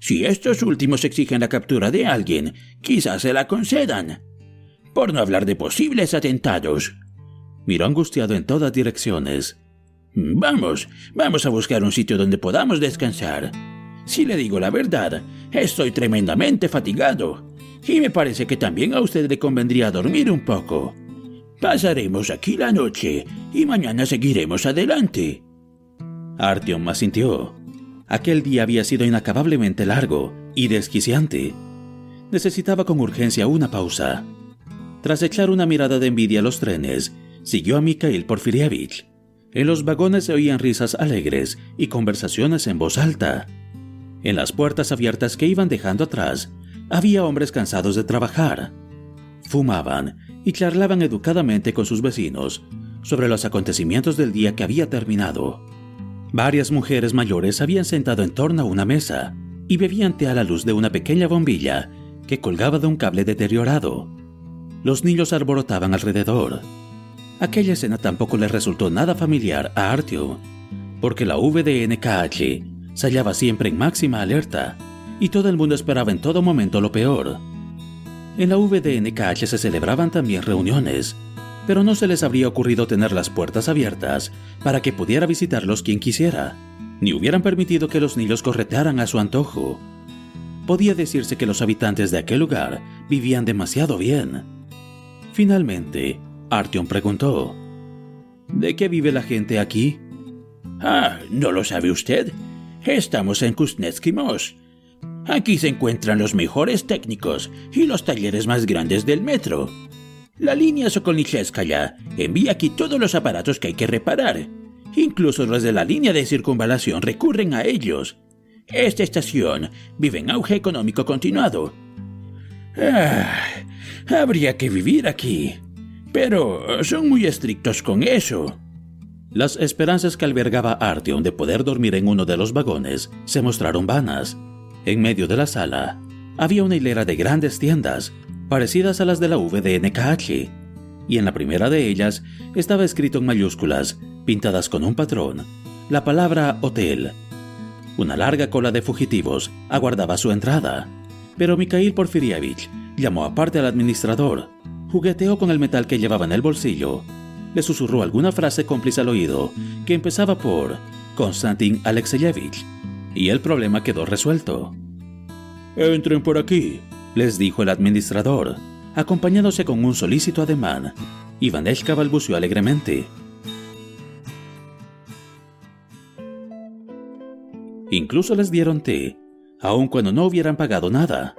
[SPEAKER 4] Si estos últimos exigen la captura de alguien, quizás se la concedan. Por no hablar de posibles atentados.
[SPEAKER 1] Miró angustiado en todas direcciones.
[SPEAKER 4] Vamos, vamos a buscar un sitio donde podamos descansar. Si le digo la verdad, estoy tremendamente fatigado. Y me parece que también a usted le convendría dormir un poco. Pasaremos aquí la noche y mañana seguiremos adelante.
[SPEAKER 1] Artyom asintió. Aquel día había sido inacabablemente largo y desquiciante. Necesitaba con urgencia una pausa. Tras echar una mirada de envidia a los trenes, siguió a Mikhail Porfirievich. En los vagones se oían risas alegres y conversaciones en voz alta. En las puertas abiertas que iban dejando atrás, había hombres cansados de trabajar. Fumaban y charlaban educadamente con sus vecinos sobre los acontecimientos del día que había terminado. Varias mujeres mayores habían sentado en torno a una mesa y bebían té a la luz de una pequeña bombilla que colgaba de un cable deteriorado. Los niños arborotaban alrededor. Aquella escena tampoco le resultó nada familiar a Artyom, porque la VDNKH se hallaba siempre en máxima alerta y todo el mundo esperaba en todo momento lo peor. En la VDNKH se celebraban también reuniones pero no se les habría ocurrido tener las puertas abiertas para que pudiera visitarlos quien quisiera, ni hubieran permitido que los niños corretearan a su antojo. Podía decirse que los habitantes de aquel lugar vivían demasiado bien. Finalmente, Artyom preguntó, ¿De qué vive la gente aquí?
[SPEAKER 4] Ah, ¿no lo sabe usted? Estamos en Kuznetsky Most. Aquí se encuentran los mejores técnicos y los talleres más grandes del metro. La línea Sokolnicheskaya envía aquí todos los aparatos que hay que reparar. Incluso los de la línea de circunvalación recurren a ellos. Esta estación vive en auge económico continuado. Ah, habría que vivir aquí. Pero son muy estrictos con eso.
[SPEAKER 1] Las esperanzas que albergaba Artyom de poder dormir en uno de los vagones se mostraron vanas. En medio de la sala había una hilera de grandes tiendas, parecidas a las de la VDNKH, y en la primera de ellas estaba escrito en mayúsculas, pintadas con un patrón, la palabra hotel. Una larga cola de fugitivos aguardaba su entrada, pero Mikhail Porfirievich llamó aparte al administrador, jugueteó con el metal que llevaba en el bolsillo, le susurró alguna frase cómplice al oído que empezaba por Konstantin Alexeyevich, y el problema quedó resuelto. Entren por aquí, les dijo el administrador, acompañándose con un solícito ademán. Ivaneshka balbuceó alegremente. Incluso les dieron té, aun cuando no hubieran pagado nada.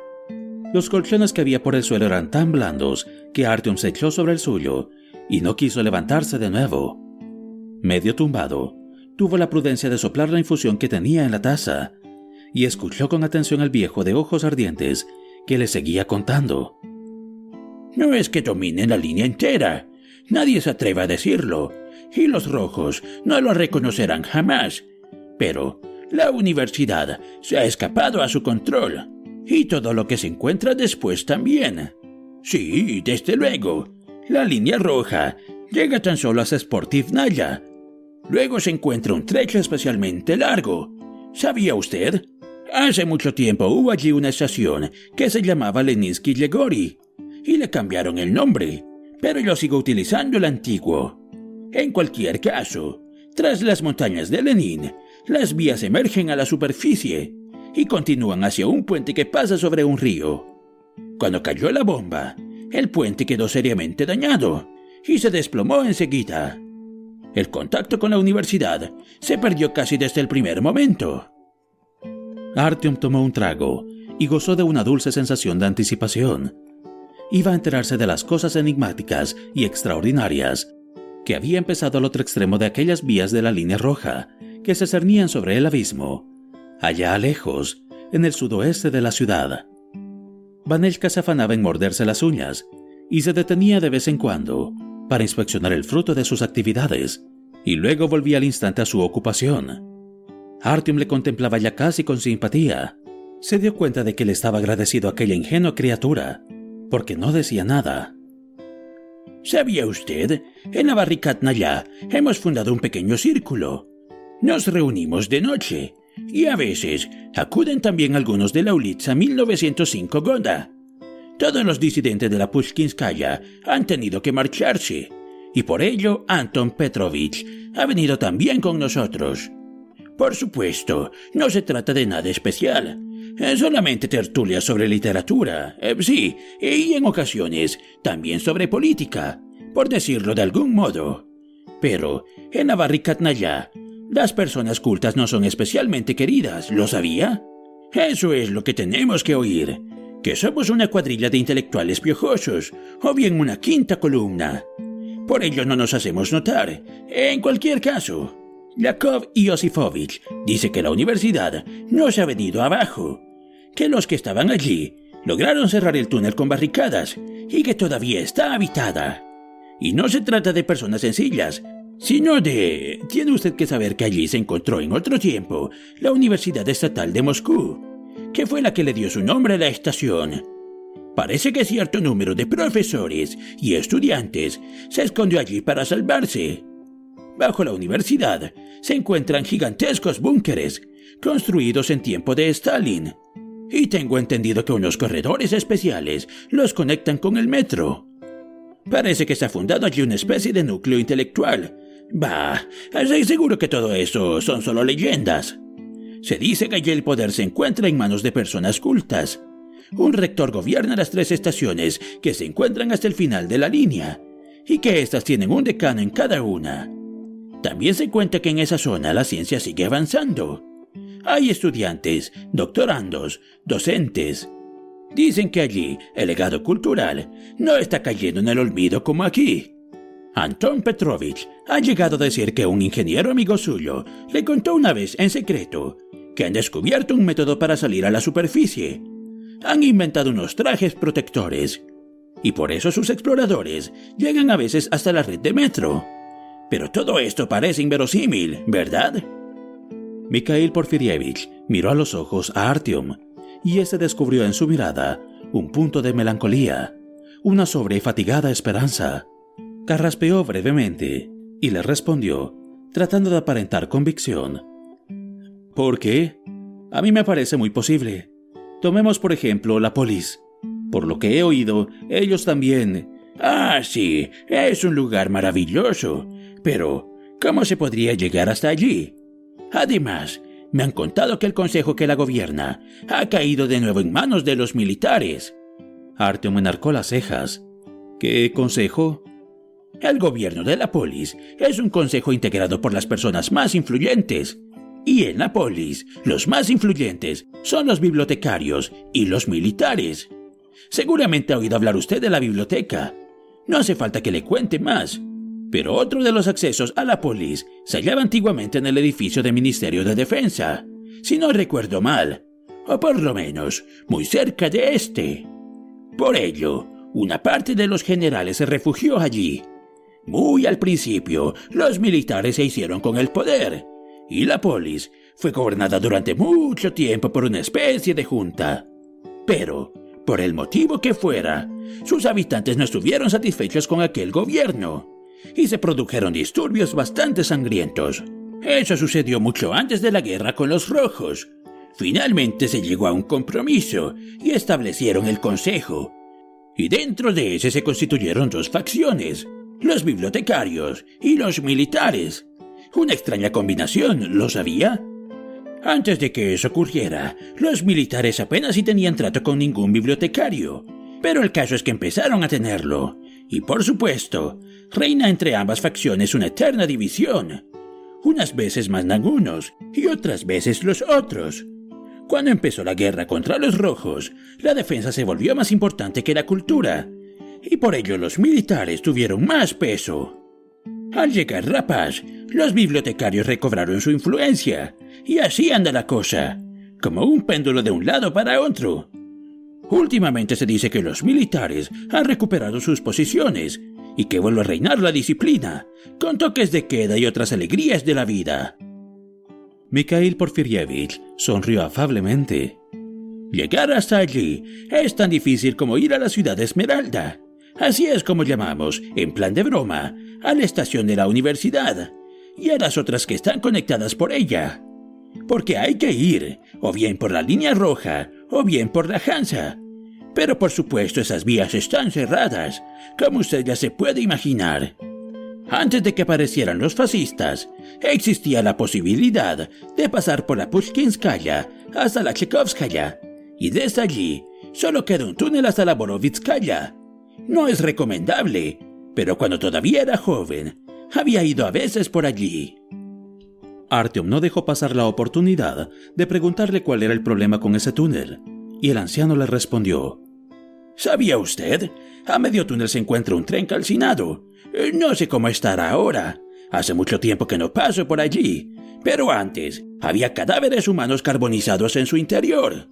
[SPEAKER 1] Los colchones que había por el suelo eran tan blandos que Artyom se echó sobre el suyo y no quiso levantarse de nuevo. Medio tumbado, tuvo la prudencia de soplar la infusión que tenía en la taza y escuchó con atención al viejo de ojos ardientes que le seguía contando.
[SPEAKER 4] No es que dominen la línea entera. Nadie se atreva a decirlo. Y los rojos no lo reconocerán jamás. Pero la universidad se ha escapado a su control. Y todo lo que se encuentra después también. Sí, desde luego. La línea roja llega tan solo hasta Sportivnaya. Luego se encuentra un trecho especialmente largo. ¿Sabía usted? Hace mucho tiempo hubo allí una estación que se llamaba Leninsky Yegori y le cambiaron el nombre, pero yo sigo utilizando el antiguo. En cualquier caso, tras las montañas de Lenin, las vías emergen a la superficie
[SPEAKER 1] y continúan hacia un puente que pasa sobre un río. Cuando cayó la bomba, el puente quedó seriamente dañado y se desplomó enseguida. El contacto con la universidad se perdió casi desde el primer momento.
[SPEAKER 5] Artyom tomó un trago y gozó de una dulce sensación de anticipación. Iba a enterarse de las cosas enigmáticas y extraordinarias que había empezado al otro extremo de aquellas vías de la línea roja que se cernían sobre el abismo, allá lejos, en el sudoeste de la ciudad. Vanelka se afanaba en morderse las uñas y se detenía de vez en cuando para inspeccionar el fruto de sus actividades y luego volvía al instante a su ocupación. Artyom le contemplaba ya casi con simpatía. Se dio cuenta de que le estaba agradecido a aquella ingenua criatura, porque no decía nada.
[SPEAKER 1] ¿Sabía usted? En la Naya hemos fundado un pequeño círculo. Nos reunimos de noche y a veces acuden también algunos de la Ulitza 1905 Goda. Todos los disidentes de la Pushkinskaya han tenido que marcharse, y por ello Anton Petrovich ha venido también con nosotros. Por supuesto, no se trata de nada especial. Es solamente tertulia sobre literatura, eh, sí, y en ocasiones también sobre política, por decirlo de algún modo. Pero en Navarricatnaya, las personas cultas no son especialmente queridas, ¿lo sabía? Eso es lo que tenemos que oír, que somos una cuadrilla de intelectuales piojosos, o bien una quinta columna. Por ello no nos hacemos notar. En cualquier caso, Yakov Iosifovich dice que la universidad no se ha venido abajo, que los que estaban allí lograron cerrar el túnel con barricadas y que todavía está habitada. Y no se trata de personas sencillas, sino de... Tiene usted que saber que allí se encontró en otro tiempo la Universidad Estatal de Moscú, que fue la que le dio su nombre a la estación. Parece que cierto número de profesores y estudiantes se escondió allí para salvarse. Bajo la universidad se encuentran gigantescos búnkeres construidos en tiempo de Stalin. Y tengo entendido que unos corredores especiales los conectan con el metro. Parece que se ha fundado allí una especie de núcleo intelectual. Bah, estoy seguro que todo eso son solo leyendas. Se dice que allí el poder se encuentra en manos de personas cultas. Un rector gobierna las tres estaciones que se encuentran hasta el final de la línea, y que éstas tienen un decano en cada una. También se cuenta que en esa zona la ciencia sigue avanzando. Hay estudiantes, doctorandos, docentes. Dicen que allí el legado cultural no está cayendo en el olvido como aquí. Anton Petrovich ha llegado a decir que un ingeniero amigo suyo le contó una vez en secreto que han descubierto un método para salir a la superficie. Han inventado unos trajes protectores. Y por eso sus exploradores llegan a veces hasta la red de metro. Pero todo esto parece inverosímil, ¿verdad?
[SPEAKER 5] Mikhail Porfirievich miró a los ojos a Artyom y ese descubrió en su mirada un punto de melancolía, una sobrefatigada esperanza. Carraspeó brevemente y le respondió, tratando de aparentar convicción. ¿Por qué? A mí me parece muy posible. Tomemos por ejemplo la polis. Por lo que he oído, ellos también.
[SPEAKER 1] Ah, sí, es un lugar maravilloso. Pero, ¿cómo se podría llegar hasta allí? Además, me han contado que el consejo que la gobierna ha caído de nuevo en manos de los militares.
[SPEAKER 5] Artyom enarcó las cejas. ¿Qué consejo?
[SPEAKER 1] El gobierno de la polis es un consejo integrado por las personas más influyentes. Y en la polis, los más influyentes son los bibliotecarios y los militares. Seguramente ha oído hablar usted de la biblioteca. No hace falta que le cuente más. Pero otro de los accesos a la polis se hallaba antiguamente en el edificio del Ministerio de Defensa, si no recuerdo mal, o por lo menos muy cerca de este. Por ello, una parte de los generales se refugió allí. Muy al principio, los militares se hicieron con el poder, y la polis fue gobernada durante mucho tiempo por una especie de junta. Pero, por el motivo que fuera, sus habitantes no estuvieron satisfechos con aquel gobierno y se produjeron disturbios bastante sangrientos. Eso sucedió mucho antes de la guerra con los rojos. Finalmente se llegó a un compromiso y establecieron el consejo. Y dentro de ese se constituyeron dos facciones, los bibliotecarios y los militares. Una extraña combinación, ¿lo sabía? Antes de que eso ocurriera, los militares apenas si tenían trato con ningún bibliotecario. Pero el caso es que empezaron a tenerlo. Y por supuesto, reina entre ambas facciones una eterna división. Unas veces mandan unos y otras veces los otros. Cuando empezó la guerra contra los rojos, la defensa se volvió más importante que la cultura, y por ello los militares tuvieron más peso. Al llegar la paz, los bibliotecarios recobraron su influencia, y así anda la cosa, como un péndulo de un lado para otro. Últimamente se dice que los militares han recuperado sus posiciones y que vuelve a reinar la disciplina, con toques de queda y otras alegrías de la vida.
[SPEAKER 6] Mikhail Porfirievich sonrió afablemente.
[SPEAKER 1] Llegar hasta allí es tan difícil como ir a la ciudad de Esmeralda. Así es como llamamos, en plan de broma, a la estación de la universidad y a las otras que están conectadas por ella. Porque hay que ir, o bien por la línea roja, o bien por la Hansa. Pero por supuesto esas vías están cerradas, como usted ya se puede imaginar. Antes de que aparecieran los fascistas, existía la posibilidad de pasar por la Pushkinskaya hasta la Chekovskaya, y desde allí solo queda un túnel hasta la Borovitskaya. No es recomendable, pero cuando todavía era joven, había ido a veces por allí.
[SPEAKER 6] Artyom no dejó pasar la oportunidad de preguntarle cuál era el problema con ese túnel, y el anciano le respondió:
[SPEAKER 1] ¿Sabía usted? A medio túnel se encuentra un tren calcinado. No sé cómo estará ahora. Hace mucho tiempo que no paso por allí, pero antes había cadáveres humanos carbonizados en su interior.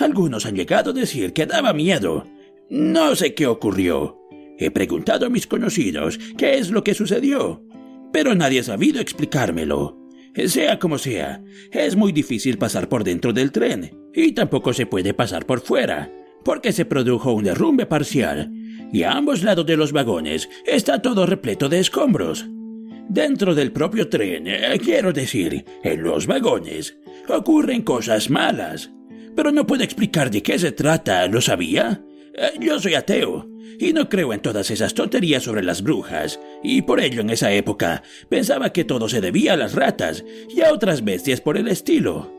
[SPEAKER 1] Algunos han llegado a decir que daba miedo. No sé qué ocurrió. He preguntado a mis conocidos qué es lo que sucedió, pero nadie ha sabido explicármelo. Sea como sea, es muy difícil pasar por dentro del tren, y tampoco se puede pasar por fuera, porque se produjo un derrumbe parcial, y a ambos lados de los vagones está todo repleto de escombros. Dentro del propio tren, eh, quiero decir, en los vagones, ocurren cosas malas. Pero no puedo explicar de qué se trata, ¿lo sabía? Eh, yo soy ateo, y no creo en todas esas tonterías sobre las brujas, y por ello en esa época pensaba que todo se debía a las ratas y a otras bestias por el estilo.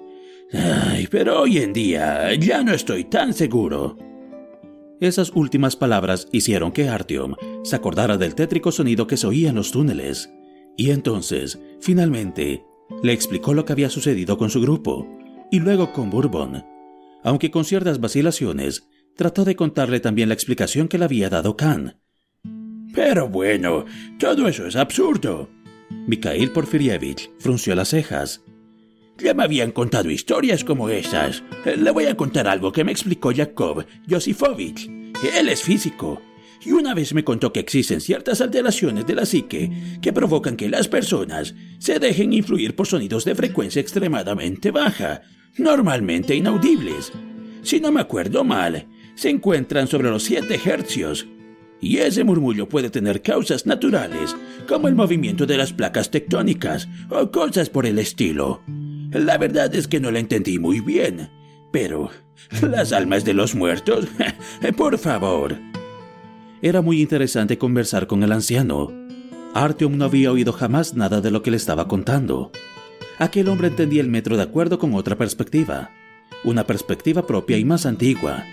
[SPEAKER 1] Ay, pero hoy en día ya no estoy tan seguro.
[SPEAKER 6] Esas últimas palabras hicieron que Artyom se acordara del tétrico sonido que se oía en los túneles, y entonces, finalmente, le explicó lo que había sucedido con su grupo, y luego con Bourbon, aunque con ciertas vacilaciones, trató de contarle también la explicación que le había dado Khan.
[SPEAKER 1] Pero bueno, todo eso es absurdo.
[SPEAKER 6] Mikhail Porfirievich frunció las cejas.
[SPEAKER 1] Ya me habían contado historias como esas. Le voy a contar algo que me explicó Yakov Yosifovich. Él es físico. Y una vez me contó que existen ciertas alteraciones de la psique que provocan que las personas se dejen influir por sonidos de frecuencia extremadamente baja, normalmente inaudibles. Si no me acuerdo mal, se encuentran sobre los 7 hercios. Y ese murmullo puede tener causas naturales, como el movimiento de las placas tectónicas o cosas por el estilo. La verdad es que no la entendí muy bien, pero las almas de los muertos, [LAUGHS] por favor.
[SPEAKER 6] Era muy interesante conversar con el anciano. Artyom no había oído jamás nada de lo que le estaba contando. Aquel hombre entendía el metro de acuerdo con otra perspectiva, una perspectiva propia y más antigua.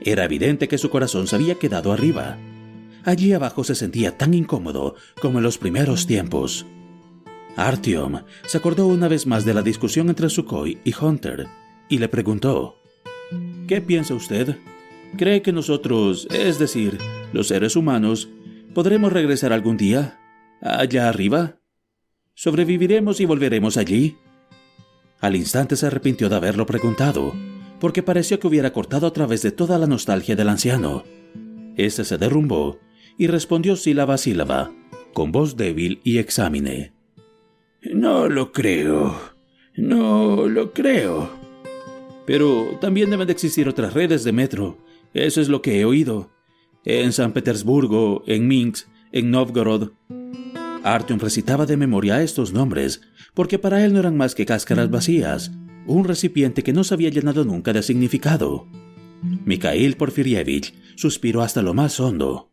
[SPEAKER 6] Era evidente que su corazón se había quedado arriba. Allí abajo se sentía tan incómodo como en los primeros tiempos. Artyom se acordó una vez más de la discusión entre Sukhoi y Hunter y le preguntó: ¿Qué piensa usted? ¿Cree que nosotros, es decir, los seres humanos, podremos regresar algún día? ¿Allá arriba? ¿Sobreviviremos y volveremos allí? Al instante se arrepintió de haberlo preguntado porque pareció que hubiera cortado a través de toda la nostalgia del anciano. Este se derrumbó y respondió sílaba a sílaba, con voz débil y exámine.
[SPEAKER 1] No lo creo. No lo creo.
[SPEAKER 6] Pero también deben de existir otras redes de metro. Eso es lo que he oído. En San Petersburgo, en Minsk, en Novgorod. Artyom recitaba de memoria estos nombres, porque para él no eran más que cáscaras vacías, un recipiente que no se había llenado nunca de significado. Mikhail Porfirievich suspiró hasta lo más hondo.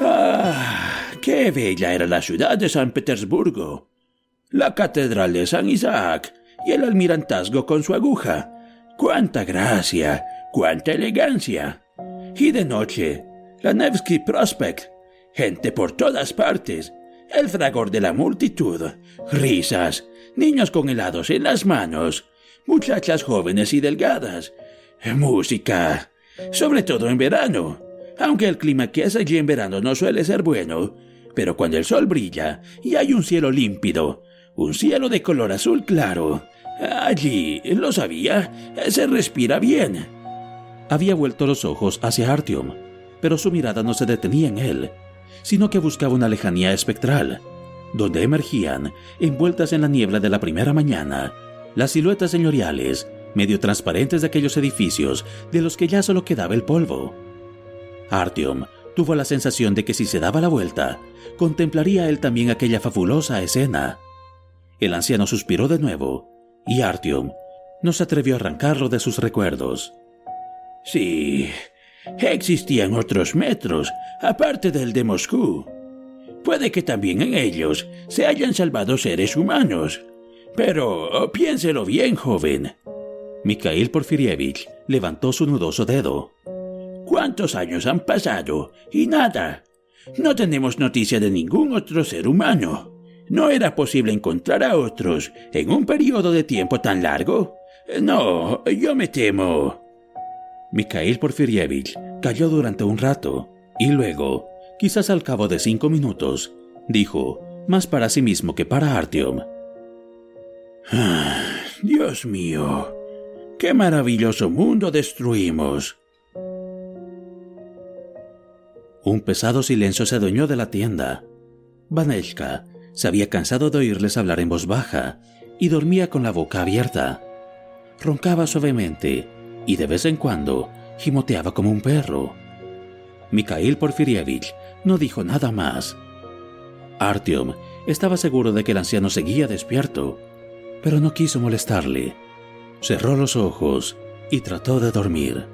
[SPEAKER 1] ¡Ah! ¡Qué bella era la ciudad de San Petersburgo! La catedral de San Isaac
[SPEAKER 4] y el almirantazgo con su aguja. ¡Cuánta gracia! ¡Cuánta elegancia! Y de noche, la Nevsky Prospect, gente por todas partes, el fragor de la multitud, risas, niños con helados en las manos, muchachas jóvenes y delgadas, música, sobre todo en verano, aunque el clima que hace allí en verano no suele ser bueno, pero cuando el sol brilla y hay un cielo límpido, un cielo de color azul claro, allí, lo sabía, se respira bien.
[SPEAKER 1] Había vuelto los ojos hacia Artyom, pero su mirada no se detenía en él, sino que buscaba una lejanía espectral, donde emergían, envueltas en la niebla de la primera mañana, las siluetas señoriales, medio transparentes de aquellos edificios de los que ya solo quedaba el polvo. Artyom tuvo la sensación de que si se daba la vuelta, contemplaría él también aquella fabulosa escena. El anciano suspiró de nuevo, y Artyom no se atrevió a arrancarlo de sus recuerdos.
[SPEAKER 4] Sí, existían otros metros, aparte del de Moscú. Puede que también en ellos se hayan salvado seres humanos. Pero piénselo bien, joven.
[SPEAKER 1] Mikhail Porfirievich levantó su nudoso dedo.
[SPEAKER 4] ¿Cuántos años han pasado? Y nada. No tenemos noticia de ningún otro ser humano. ¿No era posible encontrar a otros en un periodo de tiempo tan largo? No, yo me temo.
[SPEAKER 1] Mikhail Porfirievich calló durante un rato y luego, quizás al cabo de cinco minutos, dijo, más para sí mismo que para Artyom.
[SPEAKER 4] Ah, Dios mío, qué maravilloso mundo destruimos.
[SPEAKER 1] Un pesado silencio se adueñó de la tienda. Vaneshka se había cansado de oírles hablar en voz baja y dormía con la boca abierta. Roncaba suavemente y de vez en cuando gimoteaba como un perro. Mikhail Porfirievich no dijo nada más. Artyom estaba seguro de que el anciano seguía despierto, pero no quiso molestarle. Cerró los ojos y trató de dormir.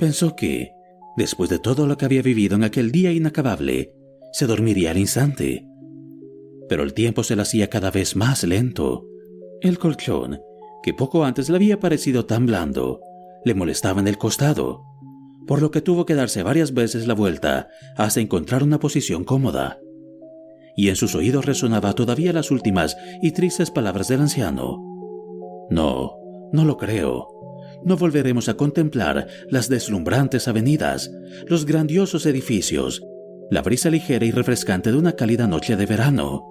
[SPEAKER 1] Pensó que, después de todo lo que había vivido en aquel día inacabable, se dormiría al instante. Pero el tiempo se le hacía cada vez más lento. El colchón, que poco antes le había parecido tan blando, le molestaba en el costado, por lo que tuvo que darse varias veces la vuelta hasta encontrar una posición cómoda. Y en sus oídos resonaba todavía las últimas y tristes palabras del anciano. No, no lo creo no volveremos a contemplar las deslumbrantes avenidas, los grandiosos edificios, la brisa ligera y refrescante de una cálida noche de verano,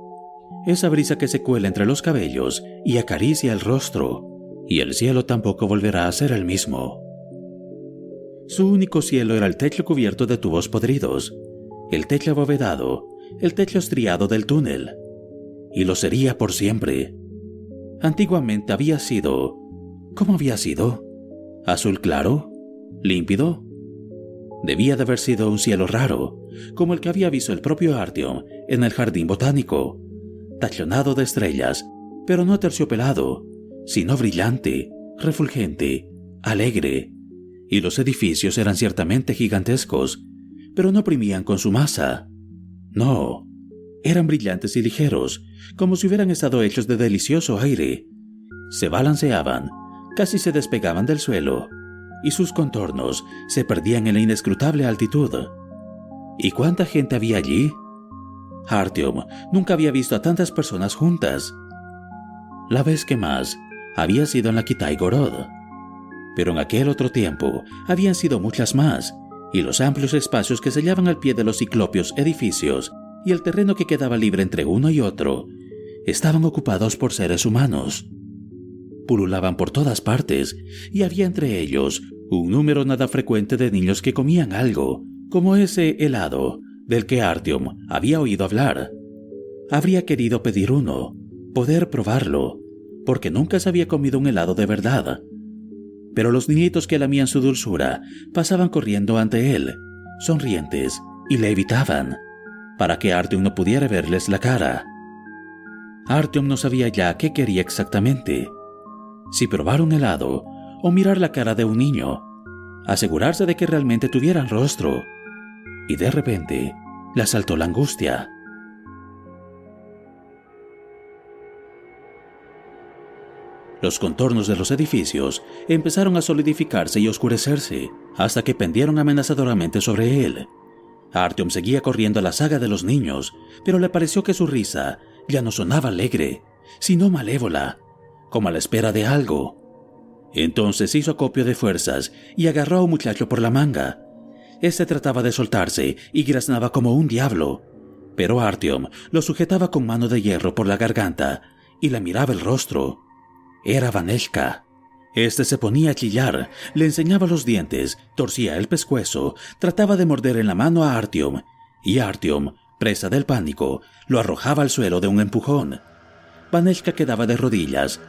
[SPEAKER 1] esa brisa que se cuela entre los cabellos y acaricia el rostro, y el cielo tampoco volverá a ser el mismo. Su único cielo era el techo cubierto de tubos podridos, el techo abovedado, el techo estriado del túnel, y lo sería por siempre. Antiguamente había sido... ¿Cómo había sido? ¿Azul claro? ¿Límpido? Debía de haber sido un cielo raro, como el que había visto el propio Artyom en el jardín botánico, tachonado de estrellas, pero no terciopelado, sino brillante, refulgente, alegre. Y los edificios eran ciertamente gigantescos, pero no oprimían con su masa. No, eran brillantes y ligeros, como si hubieran estado hechos de delicioso aire. Se balanceaban, casi se despegaban del suelo, y sus contornos se perdían en la inescrutable altitud. ¿Y cuánta gente había allí? Artyom nunca había visto a tantas personas juntas. La vez que más había sido en la Kitai Gorod. Pero en aquel otro tiempo habían sido muchas más, y los amplios espacios que se hallaban al pie de los ciclopios edificios y el terreno que quedaba libre entre uno y otro estaban ocupados por seres humanos pululaban por todas partes y había entre ellos Un número nada frecuente de niños que comían algo, como ese helado del que Artyom había oído hablar. Habría querido pedir uno, poder probarlo, porque nunca se había comido un helado de verdad. Pero los niñitos que lamían su dulzura pasaban corriendo ante él, sonrientes, y le evitaban, para que Artyom no pudiera verles la cara. Artyom no sabía ya qué quería exactamente. Si probar un helado o mirar la cara de un niño, asegurarse de que realmente tuvieran rostro. Y de repente le asaltó la angustia. Los contornos de los edificios empezaron a solidificarse y oscurecerse hasta que pendieron amenazadoramente sobre él. Artyom seguía corriendo a la saga de los niños, pero le pareció que su risa ya no sonaba alegre, sino malévola, como a la espera de algo. Entonces hizo acopio de fuerzas y agarró a un muchacho por la manga. Este trataba de soltarse y graznaba como un diablo, pero Artyom lo sujetaba con mano de hierro por la garganta y le miraba el rostro. Era Vaneshka. Este se ponía a chillar, le enseñaba los dientes, torcía el pescuezo, trataba de morder en la mano a Artyom, y Artyom, presa del pánico, lo arrojaba al suelo de un empujón. Vaneshka quedaba de rodillas,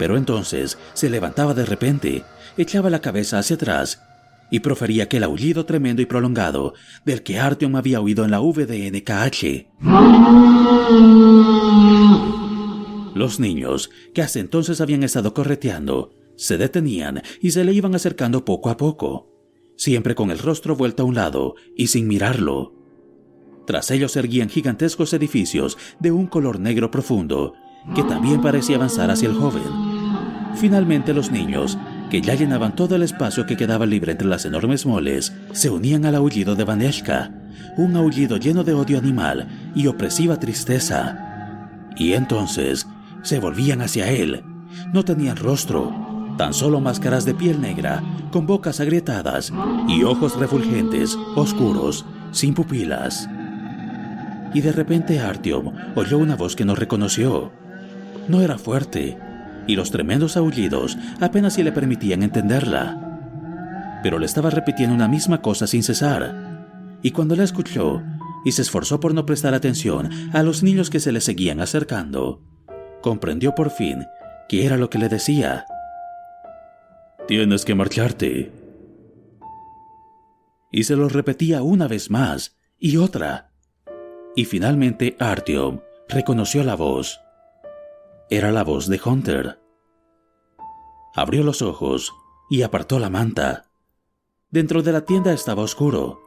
[SPEAKER 1] pero entonces se levantaba de repente, echaba la cabeza hacia atrás y profería aquel aullido tremendo y prolongado del que Artyom había oído en la VDNKH. Los niños, que hasta entonces habían estado correteando, se detenían y se le iban acercando poco a poco, siempre con el rostro vuelto a un lado y sin mirarlo. Tras ellos erguían gigantescos edificios de un color negro profundo, que también parecía avanzar hacia el joven. Finalmente los niños, que ya llenaban todo el espacio que quedaba libre entre las enormes moles, se unían al aullido de Vaneshka, un aullido lleno de odio animal y opresiva tristeza. Y entonces se volvían hacia él. No tenían rostro, tan solo máscaras de piel negra, con bocas agrietadas y ojos refulgentes, oscuros, sin pupilas. Y de repente Artyom oyó una voz que no reconoció. No era fuerte, y los tremendos aullidos apenas si le permitían entenderla. Pero le estaba repitiendo una misma cosa sin cesar, y cuando la escuchó y se esforzó por no prestar atención a los niños que se le seguían acercando, comprendió por fin que era lo que le decía. Tienes que marcharte. Y se lo repetía una vez más y otra. Y finalmente Artyom reconoció la voz. Era la voz de Hunter. Abrió los ojos y apartó la manta. Dentro de la tienda estaba oscuro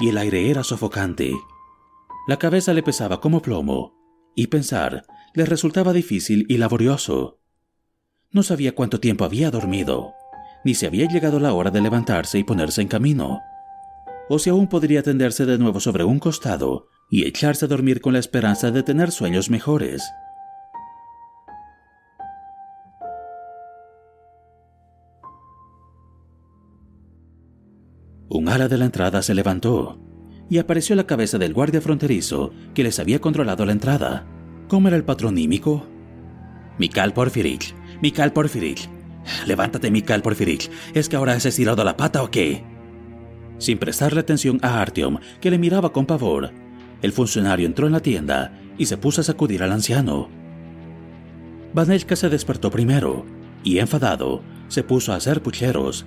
[SPEAKER 1] y el aire era sofocante. La cabeza le pesaba como plomo y pensar le resultaba difícil y laborioso. No sabía cuánto tiempo había dormido, ni si había llegado la hora de levantarse y ponerse en camino, o si aún podría tenderse de nuevo sobre un costado y echarse a dormir con la esperanza de tener sueños mejores. Un ala de la entrada se levantó y apareció la cabeza del guardia fronterizo que les había controlado la entrada. ¿Cómo era el patronímico? Mikal Porfirich, Mikal Porfirich. Levántate, Mikal Porfirich. ¿Es que ahora has estirado la pata o qué? Sin prestarle atención a Artyom, que le miraba con pavor, el funcionario entró en la tienda y se puso a sacudir al anciano. Vanelka se despertó primero y, enfadado, se puso a hacer pucheros.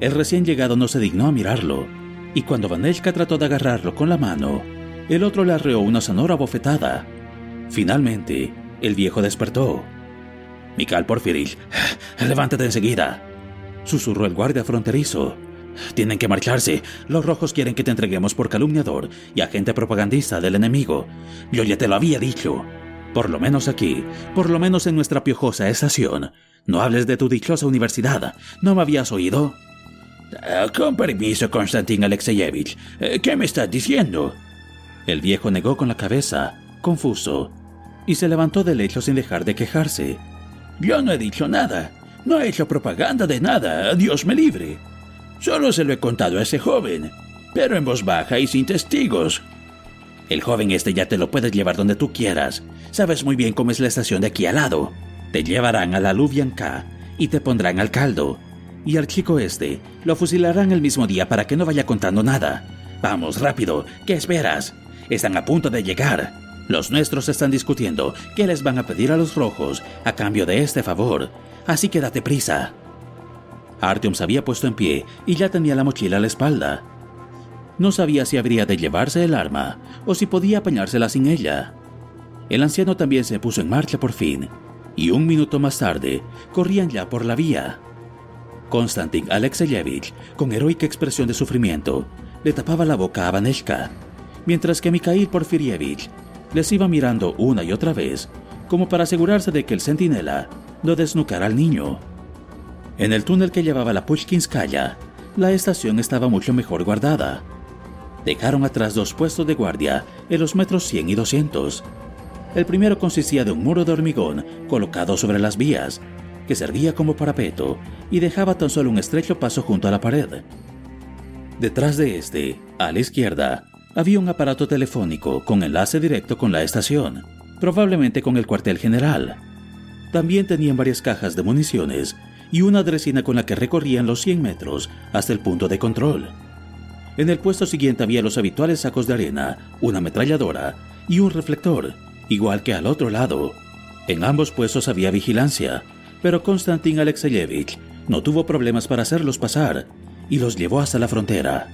[SPEAKER 1] El recién llegado no se dignó a mirarlo, y cuando Vanelka trató de agarrarlo con la mano, el otro le arreó una sonora bofetada. Finalmente, el viejo despertó. Mikal Porfirich, [SIGHS] levántate enseguida, susurró el guardia fronterizo. Tienen que marcharse. Los rojos quieren que te entreguemos por calumniador y agente propagandista del enemigo. Yo ya te lo había dicho. Por lo menos aquí, por lo menos en nuestra piojosa estación. No hables de tu dichosa universidad. ¿No me habías oído?
[SPEAKER 4] Ah, con permiso, Konstantin Alexeyevich. Eh, ¿Qué me estás diciendo?
[SPEAKER 1] El viejo negó con la cabeza confuso, y se levantó del lecho sin dejar de quejarse.
[SPEAKER 4] Yo no he dicho nada. No he hecho propaganda de nada. Dios me libre. Solo se lo he contado a ese joven, pero en voz baja y sin testigos. El joven este ya te lo puedes llevar donde tú quieras. Sabes muy bien cómo es la estación de aquí al lado. Te llevarán a la Lubianka y te pondrán al caldo.
[SPEAKER 1] Y al chico este lo fusilarán el mismo día para que no vaya contando nada. Vamos, rápido, ¿qué esperas? Están a punto de llegar. Los nuestros están discutiendo qué les van a pedir a los rojos a cambio de este favor, así que date prisa. Artyom se había puesto en pie y ya tenía la mochila a la espalda. No sabía si habría de llevarse el arma o si podía apañársela sin ella. El anciano también se puso en marcha por fin, y un minuto más tarde corrían ya por la vía. Konstantin Alexeyevich, con heroica expresión de sufrimiento, le tapaba la boca a Vaneshka, mientras que Mikhail Porfirievich les iba mirando una y otra vez, como para asegurarse de que el centinela no desnucara al niño. En el túnel que llevaba la Pushkinskaya, la estación estaba mucho mejor guardada. Dejaron atrás dos puestos de guardia en los metros 100 y 200. El primero consistía de un muro de hormigón colocado sobre las vías, que servía como parapeto y dejaba tan solo un estrecho paso junto a la pared. Detrás de este, a la izquierda, había un aparato telefónico con enlace directo con la estación, probablemente con el cuartel general. También tenían varias cajas de municiones y una dresina con la que recorrían los 100 metros hasta el punto de control. En el puesto siguiente había los habituales sacos de arena, una ametralladora y un reflector, igual que al otro lado. En ambos puestos había vigilancia, pero Konstantin Alexeyevich no tuvo problemas para hacerlos pasar y los llevó hasta la frontera.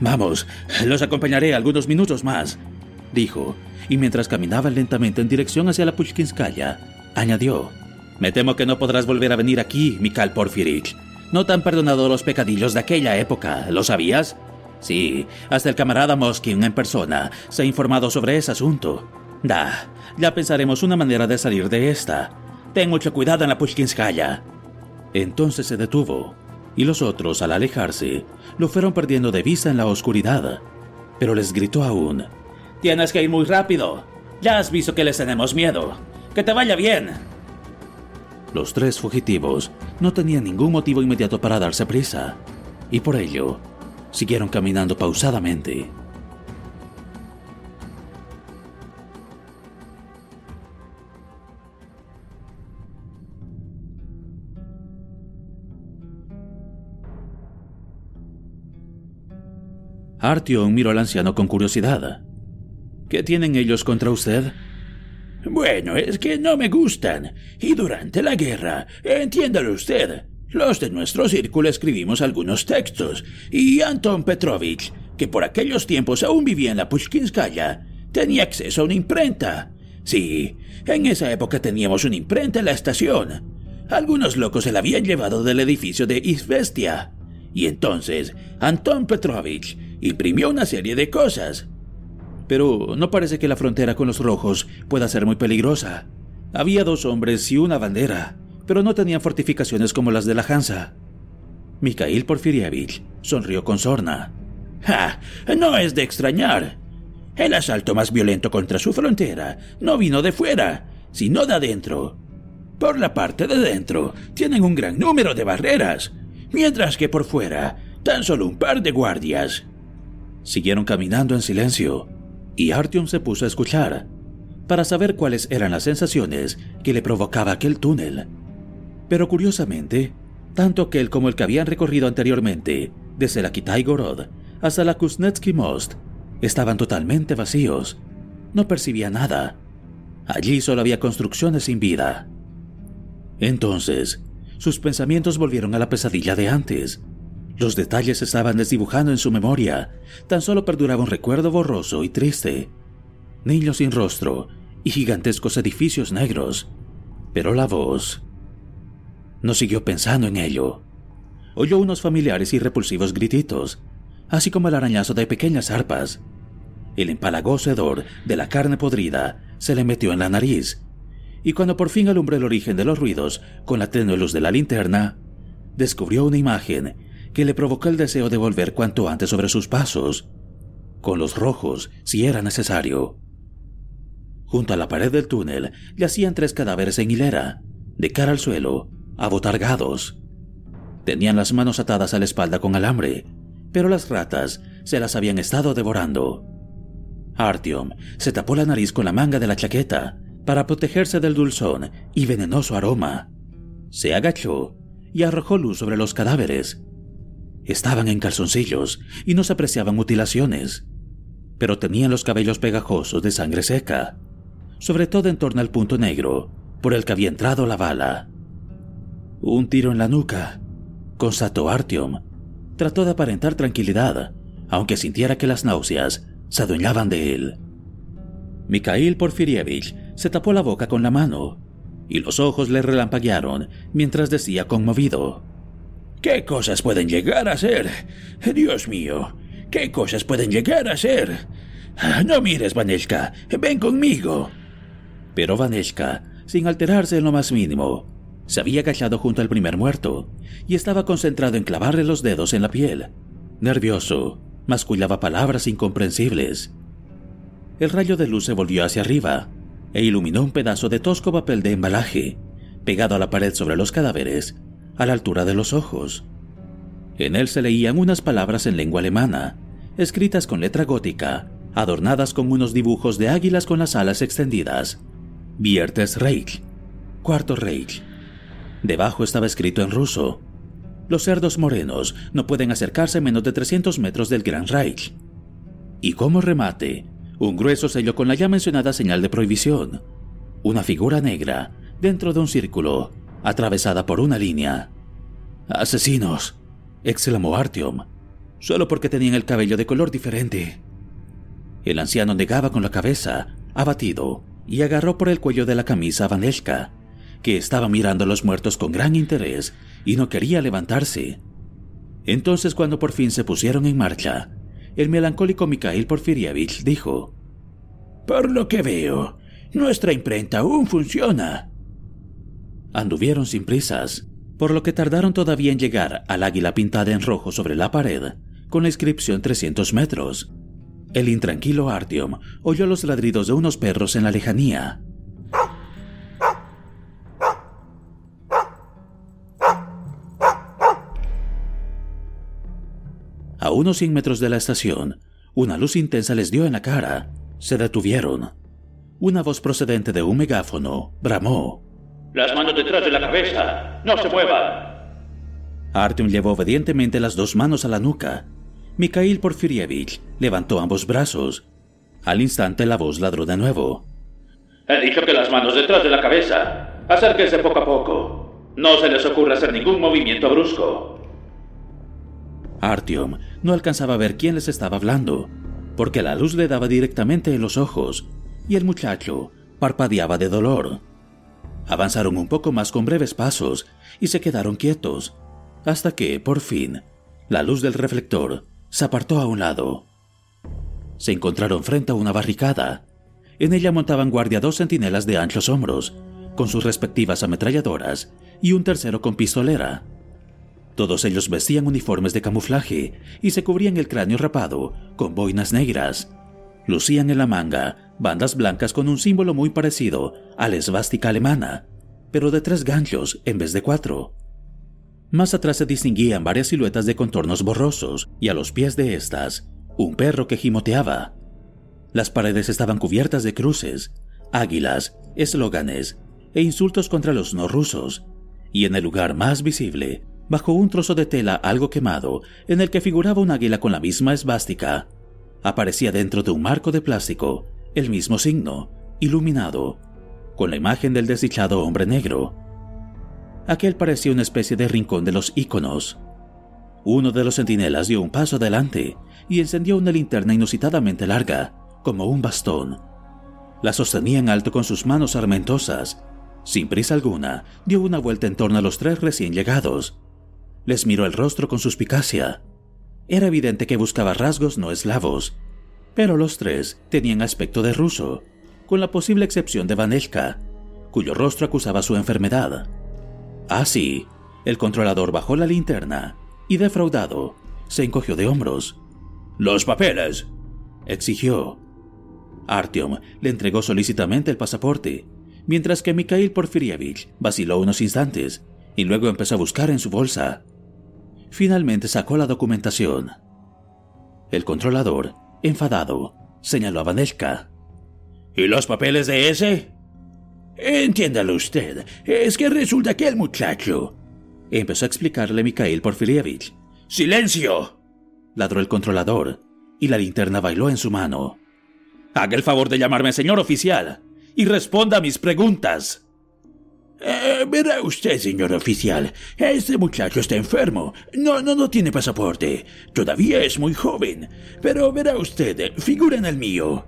[SPEAKER 1] Vamos, los acompañaré algunos minutos más, dijo, y mientras caminaba lentamente en dirección hacia la Pushkinskaya, añadió, Me temo que no podrás volver a venir aquí, Mikhail Porfirich. No te han perdonado los pecadillos de aquella época, ¿lo sabías? Sí, hasta el camarada Moskin en persona se ha informado sobre ese asunto. Da, ya pensaremos una manera de salir de esta. Ten mucho cuidado en la Pushkinskaya. Entonces se detuvo, y los otros, al alejarse, lo fueron perdiendo de vista en la oscuridad. Pero les gritó aún. Tienes que ir muy rápido. Ya has visto que les tenemos miedo. Que te vaya bien. Los tres fugitivos no tenían ningún motivo inmediato para darse prisa, y por ello siguieron caminando pausadamente. Artyom miró al anciano con curiosidad. ¿Qué tienen ellos contra usted?
[SPEAKER 4] Bueno, es que no me gustan. Y durante la guerra, entiéndalo usted, los de nuestro círculo escribimos algunos textos, y Anton Petrovich, que por aquellos tiempos aún vivía en la Pushkinskaya, tenía acceso a una imprenta. Sí, en esa época teníamos una imprenta en la estación. Algunos locos se la habían llevado del edificio de Izvestia. Y entonces, Anton Petrovich imprimió una serie de cosas.
[SPEAKER 1] Pero no parece que la frontera con los rojos pueda ser muy peligrosa. Había dos hombres y una bandera, pero no tenían fortificaciones como las de la Hansa. Mikhail Porfirievich sonrió con sorna.
[SPEAKER 4] ¡Ja! No es de extrañar. El asalto más violento contra su frontera no vino de fuera, sino de adentro. Por la parte de dentro tienen un gran número de barreras, mientras que por fuera tan solo un par de guardias.
[SPEAKER 1] Siguieron caminando en silencio, y Artyom se puso a escuchar, para saber cuáles eran las sensaciones que le provocaba aquel túnel. Pero curiosamente, tanto aquel como el que habían recorrido anteriormente, desde la Kitai Gorod hasta la Kuznetsky Most, estaban totalmente vacíos. No percibía nada. Allí solo había construcciones sin vida. Entonces, sus pensamientos volvieron a la pesadilla de antes, los detalles estaban desdibujando en su memoria. Tan solo perduraba un recuerdo borroso y triste. Niños sin rostro y gigantescos edificios negros. Pero la voz... No siguió pensando en ello. Oyó unos familiares y repulsivos grititos, así como el arañazo de pequeñas arpas. El empalagoso hedor de la carne podrida se le metió en la nariz, y cuando por fin alumbró el origen de los ruidos con la tenue luz de la linterna, descubrió una imagen que le provocó el deseo de volver cuanto antes sobre sus pasos, con los rojos si era necesario. Junto a la pared del túnel yacían tres cadáveres en hilera, de cara al suelo, abotargados. Tenían las manos atadas a la espalda con alambre, pero las ratas se las habían estado devorando. Artyom se tapó la nariz con la manga de la chaqueta para protegerse del dulzón y venenoso aroma. Se agachó y arrojó luz sobre los cadáveres. Estaban en calzoncillos y no se apreciaban mutilaciones, pero tenían los cabellos pegajosos de sangre seca, sobre todo en torno al punto negro por el que había entrado la bala. Un tiro en la nuca, constató Artyom. Trató de aparentar tranquilidad, aunque sintiera que las náuseas se adueñaban de él. Mikhail Porfirievich se tapó la boca con la mano y los ojos le relampaguearon mientras decía conmovido:
[SPEAKER 4] ¿Qué cosas pueden llegar a ser? Dios mío, ¿qué cosas pueden llegar a ser? No mires, Vaneshka, ven conmigo.
[SPEAKER 1] Pero Vaneshka, sin alterarse en lo más mínimo, se había agachado junto al primer muerto y estaba concentrado en clavarle los dedos en la piel. Nervioso, mascullaba palabras incomprensibles. El rayo de luz se volvió hacia arriba e iluminó un pedazo de tosco papel de embalaje, pegado a la pared sobre los cadáveres, a la altura de los ojos. En él se leían unas palabras en lengua alemana, escritas con letra gótica, adornadas con unos dibujos de águilas con las alas extendidas. Viertes Reich, Cuarto Reich. Debajo estaba escrito en ruso. Los cerdos morenos no pueden acercarse menos de 300 metros del Gran Reich. Y como remate, un grueso sello con la ya mencionada señal de prohibición. Una figura negra dentro de un círculo, atravesada por una línea. ¡Asesinos! exclamó Artyom, solo porque tenían el cabello de color diferente. El anciano negaba con la cabeza, abatido, y agarró por el cuello de la camisa a Vaneshka, que estaba mirando a los muertos con gran interés y no quería levantarse. Entonces, cuando por fin se pusieron en marcha, el melancólico Mikhail Porfirievich dijo:
[SPEAKER 4] Por lo que veo, nuestra imprenta aún funciona.
[SPEAKER 1] Anduvieron sin prisas, por lo que tardaron todavía en llegar al águila pintada en rojo sobre la pared, con la inscripción 300 metros. El intranquilo Artyom oyó los ladridos de unos perros en la lejanía. A unos 100 metros de la estación, una luz intensa les dio en la cara. Se detuvieron. Una voz procedente de un megáfono bramó.
[SPEAKER 7] Las manos detrás de la cabeza. No se muevan.
[SPEAKER 1] Artyom llevó obedientemente las dos manos a la nuca. Mikhail Porfirievich levantó ambos brazos. Al instante la voz ladró de nuevo.
[SPEAKER 7] He dicho que las manos detrás de la cabeza. Acérquense poco a poco. No se les ocurra hacer ningún movimiento brusco.
[SPEAKER 1] Artyom no alcanzaba a ver quién les estaba hablando, porque la luz le daba directamente en los ojos y el muchacho parpadeaba de dolor. Avanzaron un poco más con breves pasos y se quedaron quietos, hasta que, por fin, la luz del reflector se apartó a un lado. Se encontraron frente a una barricada. En ella montaban guardia dos centinelas de anchos hombros, con sus respectivas ametralladoras, y un tercero con pistolera. Todos ellos vestían uniformes de camuflaje y se cubrían el cráneo rapado con boinas negras. Lucían en la manga bandas blancas con un símbolo muy parecido a la esvástica alemana, pero de tres ganchos en vez de cuatro. Más atrás se distinguían varias siluetas de contornos borrosos y a los pies de estas, un perro que gimoteaba. Las paredes estaban cubiertas de cruces, águilas, eslóganes e insultos contra los no rusos, y en el lugar más visible bajo un trozo de tela algo quemado en el que figuraba un águila con la misma esvástica. Aparecía dentro de un marco de plástico el mismo signo, iluminado, con la imagen del desdichado hombre negro. Aquel parecía una especie de rincón de los íconos. Uno de los centinelas dio un paso adelante y encendió una linterna inusitadamente larga, como un bastón. La sostenía en alto con sus manos armentosas. Sin prisa alguna, dio una vuelta en torno a los tres recién llegados les miró el rostro con suspicacia. Era evidente que buscaba rasgos no eslavos, pero los tres tenían aspecto de ruso, con la posible excepción de Vanelka, cuyo rostro acusaba su enfermedad. Así, el controlador bajó la linterna y, defraudado, se encogió de hombros.
[SPEAKER 4] ¡Los papeles!
[SPEAKER 1] exigió. Artyom le entregó solícitamente el pasaporte, mientras que Mikhail Porfirievich vaciló unos instantes y luego empezó a buscar en su bolsa. Finalmente sacó la documentación. El controlador, enfadado, señaló a Vanelka.
[SPEAKER 4] ¿Y los papeles de ese? Entiéndalo usted, es que resulta que el muchacho...
[SPEAKER 1] empezó a explicarle Mikhail Porfirievich.
[SPEAKER 4] ¡Silencio!
[SPEAKER 1] ladró el controlador, y la linterna bailó en su mano. Haga el favor de llamarme señor oficial y responda a mis preguntas.
[SPEAKER 4] Eh, verá usted, señor oficial, este muchacho está enfermo. No, no, no tiene pasaporte. Todavía es muy joven. Pero verá usted, figura en el mío.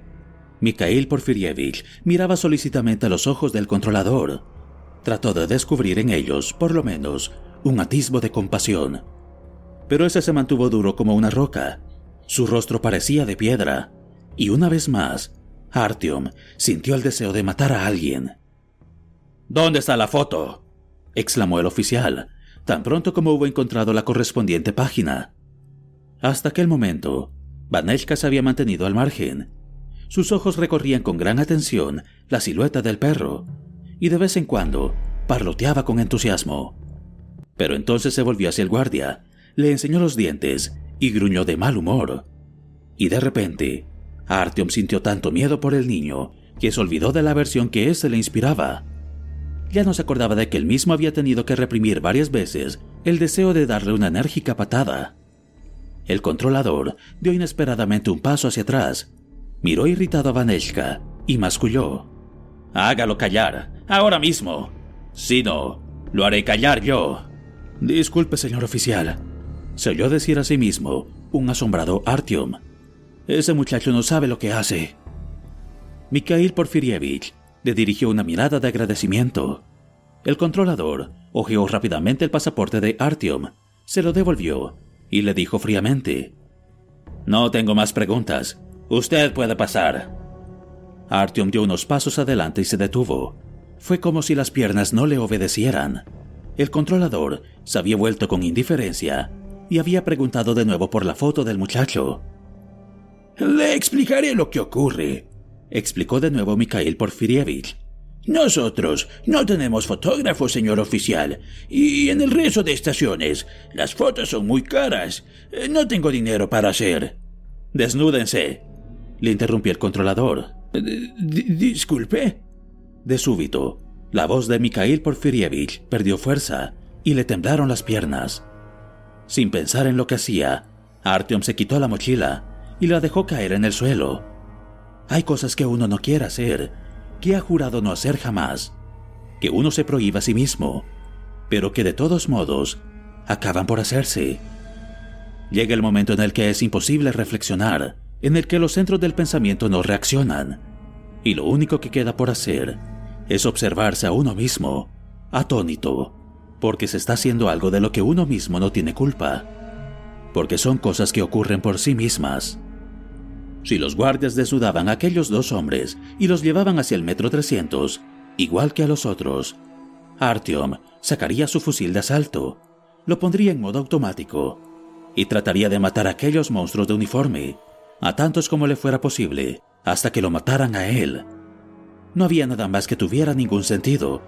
[SPEAKER 1] Mikhail Porfirievich miraba solicitamente a los ojos del controlador. Trató de descubrir en ellos, por lo menos, un atisbo de compasión. Pero ese se mantuvo duro como una roca. Su rostro parecía de piedra. Y una vez más, Artyom sintió el deseo de matar a alguien. ¿Dónde está la foto? exclamó el oficial, tan pronto como hubo encontrado la correspondiente página. Hasta aquel momento, Vaneshka se había mantenido al margen. Sus ojos recorrían con gran atención la silueta del perro, y de vez en cuando parloteaba con entusiasmo. Pero entonces se volvió hacia el guardia, le enseñó los dientes y gruñó de mal humor. Y de repente, Artyom sintió tanto miedo por el niño que se olvidó de la aversión que éste le inspiraba ya no se acordaba de que él mismo había tenido que reprimir varias veces el deseo de darle una enérgica patada. El controlador dio inesperadamente un paso hacia atrás, miró irritado a Vaneshka y masculló. Hágalo callar, ahora mismo. Si no, lo haré callar yo. Disculpe, señor oficial. Se oyó decir a sí mismo un asombrado Artyom. Ese muchacho no sabe lo que hace. Mikhail Porfirievich le dirigió una mirada de agradecimiento. El controlador hojeó rápidamente el pasaporte de Artyom, se lo devolvió y le dijo fríamente: No tengo más preguntas. Usted puede pasar. Artyom dio unos pasos adelante y se detuvo. Fue como si las piernas no le obedecieran. El controlador se había vuelto con indiferencia y había preguntado de nuevo por la foto del muchacho.
[SPEAKER 4] Le explicaré lo que ocurre,
[SPEAKER 1] explicó de nuevo Mikhail Porfirievich.
[SPEAKER 4] Nosotros no tenemos fotógrafos, señor oficial, y en el resto de estaciones las fotos son muy caras. Eh, no tengo dinero para hacer.
[SPEAKER 1] Desnúdense, le interrumpió el controlador.
[SPEAKER 4] disculpe.
[SPEAKER 1] De súbito, la voz de Mikhail Porfirievich perdió fuerza y le temblaron las piernas. Sin pensar en lo que hacía, Artyom se quitó la mochila y la dejó caer en el suelo. Hay cosas que uno no quiere hacer, que ha jurado no hacer jamás, que uno se prohíba a sí mismo, pero que de todos modos acaban por hacerse. Llega el momento en el que es imposible reflexionar, en el que los centros del pensamiento no reaccionan, y lo único que queda por hacer es observarse a uno mismo, atónito, porque se está haciendo algo de lo que uno mismo no tiene culpa, porque son cosas que ocurren por sí mismas. Si los guardias desnudaban a aquellos dos hombres y los llevaban hacia el metro 300, igual que a los otros, Artyom sacaría su fusil de asalto, lo pondría en modo automático y trataría de matar a aquellos monstruos de uniforme, a tantos como le fuera posible, hasta que lo mataran a él. No había nada más que tuviera ningún sentido.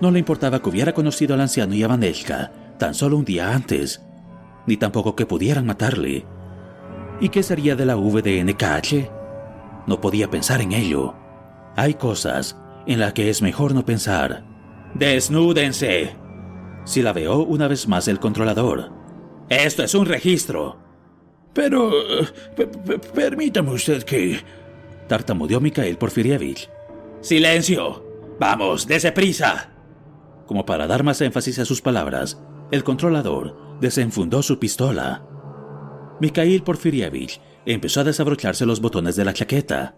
[SPEAKER 1] No le importaba que hubiera conocido al anciano y a Vaneshka tan solo un día antes, ni tampoco que pudieran matarle ¿Y qué sería de la VDNKH? No podía pensar en ello. Hay cosas en las que es mejor no pensar. ¡Desnúdense! Si la veo una vez más el controlador. Esto es un registro.
[SPEAKER 4] Pero... permítame usted que...
[SPEAKER 1] Tartamudeó Mikhail Porfirievich.
[SPEAKER 4] ¡Silencio! ¡Vamos, dese prisa!
[SPEAKER 1] Como para dar más énfasis a sus palabras, el controlador desenfundó su pistola. Mikhail Porfirievich empezó a desabrocharse los botones de la chaqueta.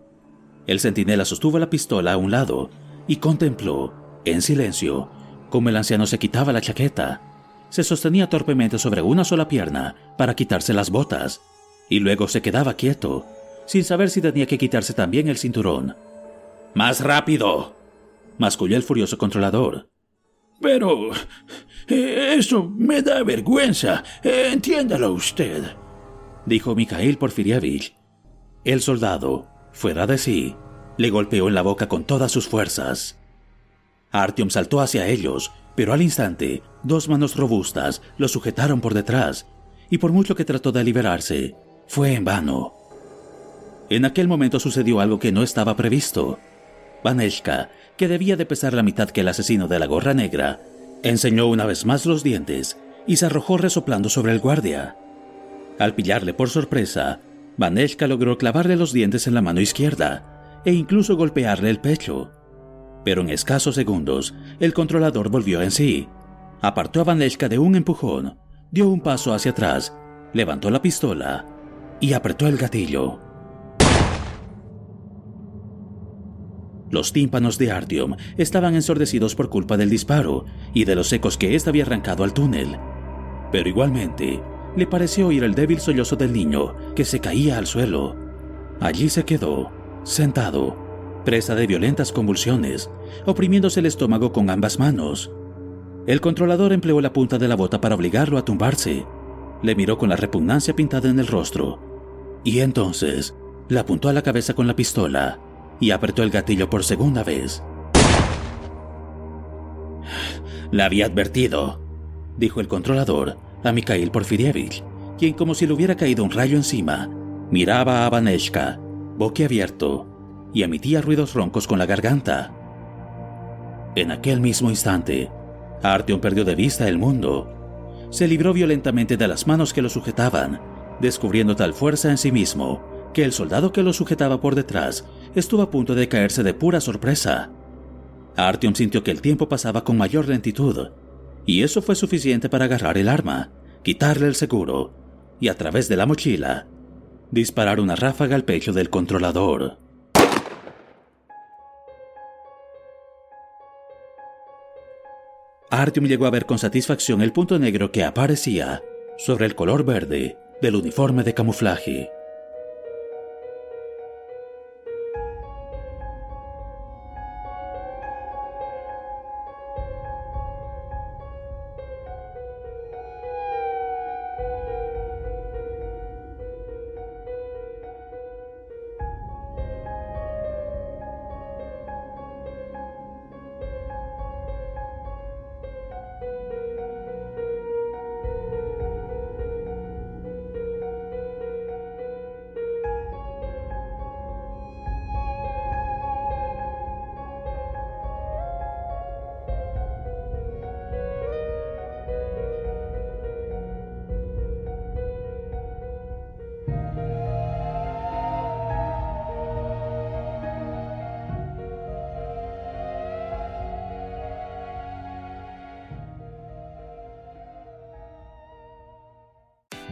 [SPEAKER 1] El centinela sostuvo la pistola a un lado y contempló, en silencio, cómo el anciano se quitaba la chaqueta. Se sostenía torpemente sobre una sola pierna para quitarse las botas y luego se quedaba quieto, sin saber si tenía que quitarse también el cinturón. ¡Más rápido! masculló el furioso controlador.
[SPEAKER 4] Pero... Eh, eso me da vergüenza. Entiéndalo usted
[SPEAKER 1] dijo Mikhail Porfirievich. El soldado, fuera de sí, le golpeó en la boca con todas sus fuerzas. Artyom saltó hacia ellos, pero al instante, dos manos robustas lo sujetaron por detrás, y por mucho que trató de liberarse, fue en vano. En aquel momento sucedió algo que no estaba previsto. Vaneshka, que debía de pesar la mitad que el asesino de la gorra negra, Enseñó una vez más los dientes y se arrojó resoplando sobre el guardia. Al pillarle por sorpresa, Vaneshka logró clavarle los dientes en la mano izquierda e incluso golpearle el pecho. Pero en escasos segundos, el controlador volvió en sí. Apartó a Vaneshka de un empujón, dio un paso hacia atrás, levantó la pistola y apretó el gatillo. Los tímpanos de Artyom estaban ensordecidos por culpa del disparo y de los ecos que éste había arrancado al túnel. Pero igualmente, le pareció oír el débil sollozo del niño que se caía al suelo. Allí se quedó, sentado, presa de violentas convulsiones, oprimiéndose el estómago con ambas manos. El controlador empleó la punta de la bota para obligarlo a tumbarse. Le miró con la repugnancia pintada en el rostro. Y entonces le apuntó a la cabeza con la pistola y apretó el gatillo por segunda vez. La había advertido, dijo el controlador a Mikhail Porfirievich, quien como si le hubiera caído un rayo encima, miraba a Vaneshka, boquiabierto, y emitía ruidos roncos con la garganta. En aquel mismo instante, Artyom perdió de vista el mundo. Se libró violentamente de las manos que lo sujetaban, descubriendo tal fuerza en sí mismo que el soldado que lo sujetaba por detrás estuvo a punto de caerse de pura sorpresa. Artyom sintió que el tiempo pasaba con mayor lentitud, y eso fue suficiente para agarrar el arma, quitarle el seguro y a través de la mochila disparar una ráfaga al pecho del controlador. Artyom llegó a ver con satisfacción el punto negro que aparecía sobre el color verde del uniforme de camuflaje.